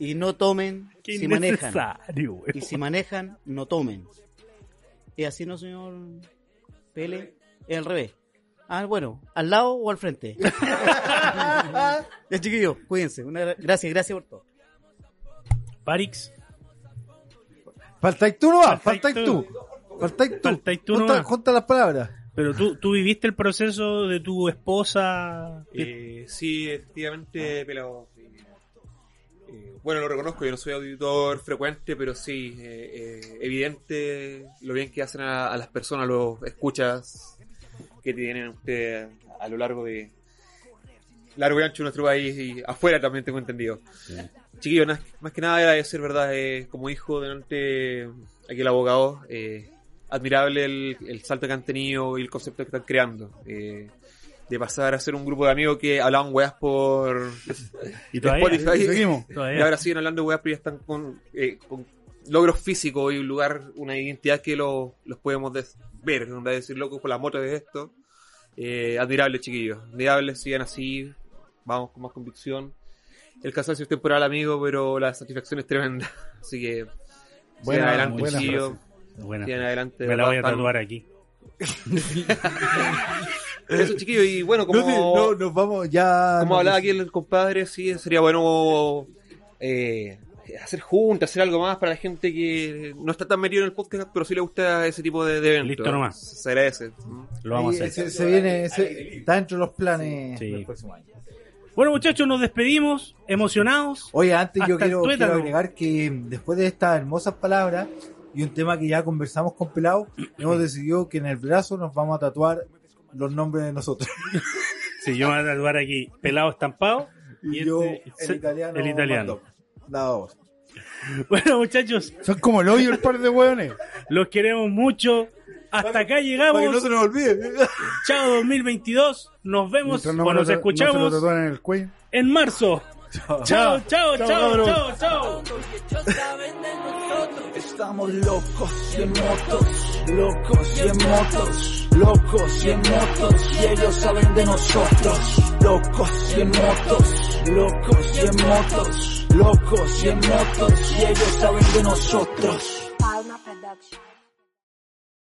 Y no tomen Qué si manejan. weón. Y si manejan, no tomen. ¿Es así, no, señor Pele? Es al revés. Ah, bueno, ¿al lado o al frente? [laughs] ya, chiquillos, cuídense. Una gracias, gracias por todo. Parix, Faltáis tú nomás, Faltáis faltáis tú. tú. Faltáis tú. Faltáis tú Junta, las palabras. pero tú, tú viviste el proceso de tu esposa. Eh, sí, efectivamente, pelado. Eh, bueno, lo reconozco, yo no soy auditor frecuente, pero sí, eh, eh, evidente lo bien que hacen a, a las personas, los escuchas que tienen ustedes a lo largo de largo y ancho de nuestro país y afuera también tengo entendido. Chiquillos, na- más que nada agradecer, ¿verdad? Como hijo delante aquí el abogado, admirable el, el salto que han tenido y el concepto que están creando. Eh, de pasar a ser un grupo de amigos que hablaban weas por Y todavía, Spotify. y seguimos. [laughs] todavía. Y ahora siguen hablando weas, pero ya están con, eh, con logros físicos y un lugar, una identidad que lo- los podemos ver. En vez de decir locos por la moto de esto. Eh, admirable, chiquillos. Admirable, sigan así. Vamos con más convicción. El cansancio es temporal, amigo, pero la satisfacción es tremenda. [laughs] Así que Buena- adelante, buena chiquillos. Buena. Adelante. Me la voy a tatuar aquí. [laughs] Eso, chiquillos. Y bueno, como... No, sí, no, nos vamos ya. Como hablaba aquí el compadre, sí, sería bueno eh, hacer juntas, hacer algo más para la gente que no está tan metido en el podcast, pero sí le gusta ese tipo de, de eventos. Listo nomás. Se agradece. Lo vamos a hacer. Se, se viene, se- está dentro de los planes Sí. del próximo año. Bueno, muchachos, nos despedimos, emocionados. Oye, antes yo quiero, quiero agregar que después de estas hermosas palabras y un tema que ya conversamos con Pelado, hemos decidido que en el brazo nos vamos a tatuar los nombres de nosotros. [laughs] Sí, yo me voy a tatuar aquí pelado estampado. Y, Y yo, este- el italiano. el italiano. Nada más. Bueno, muchachos, Son como el hoyo el par de hueones. los queremos mucho. Hasta acá Para que llegamos. no se nos olvide. Chao 2022. Nos vemos no o lo nos escuchamos No se lo tatúan en el cuello. en marzo. Chao, chao, chao, Chao, chao. Estamos locos y en motos, locos y en motos, locos y en motos, y ellos saben de nosotros. Locos y en motos, locos y en motos, locos y en motos, y ellos saben de nosotros. Palma Production.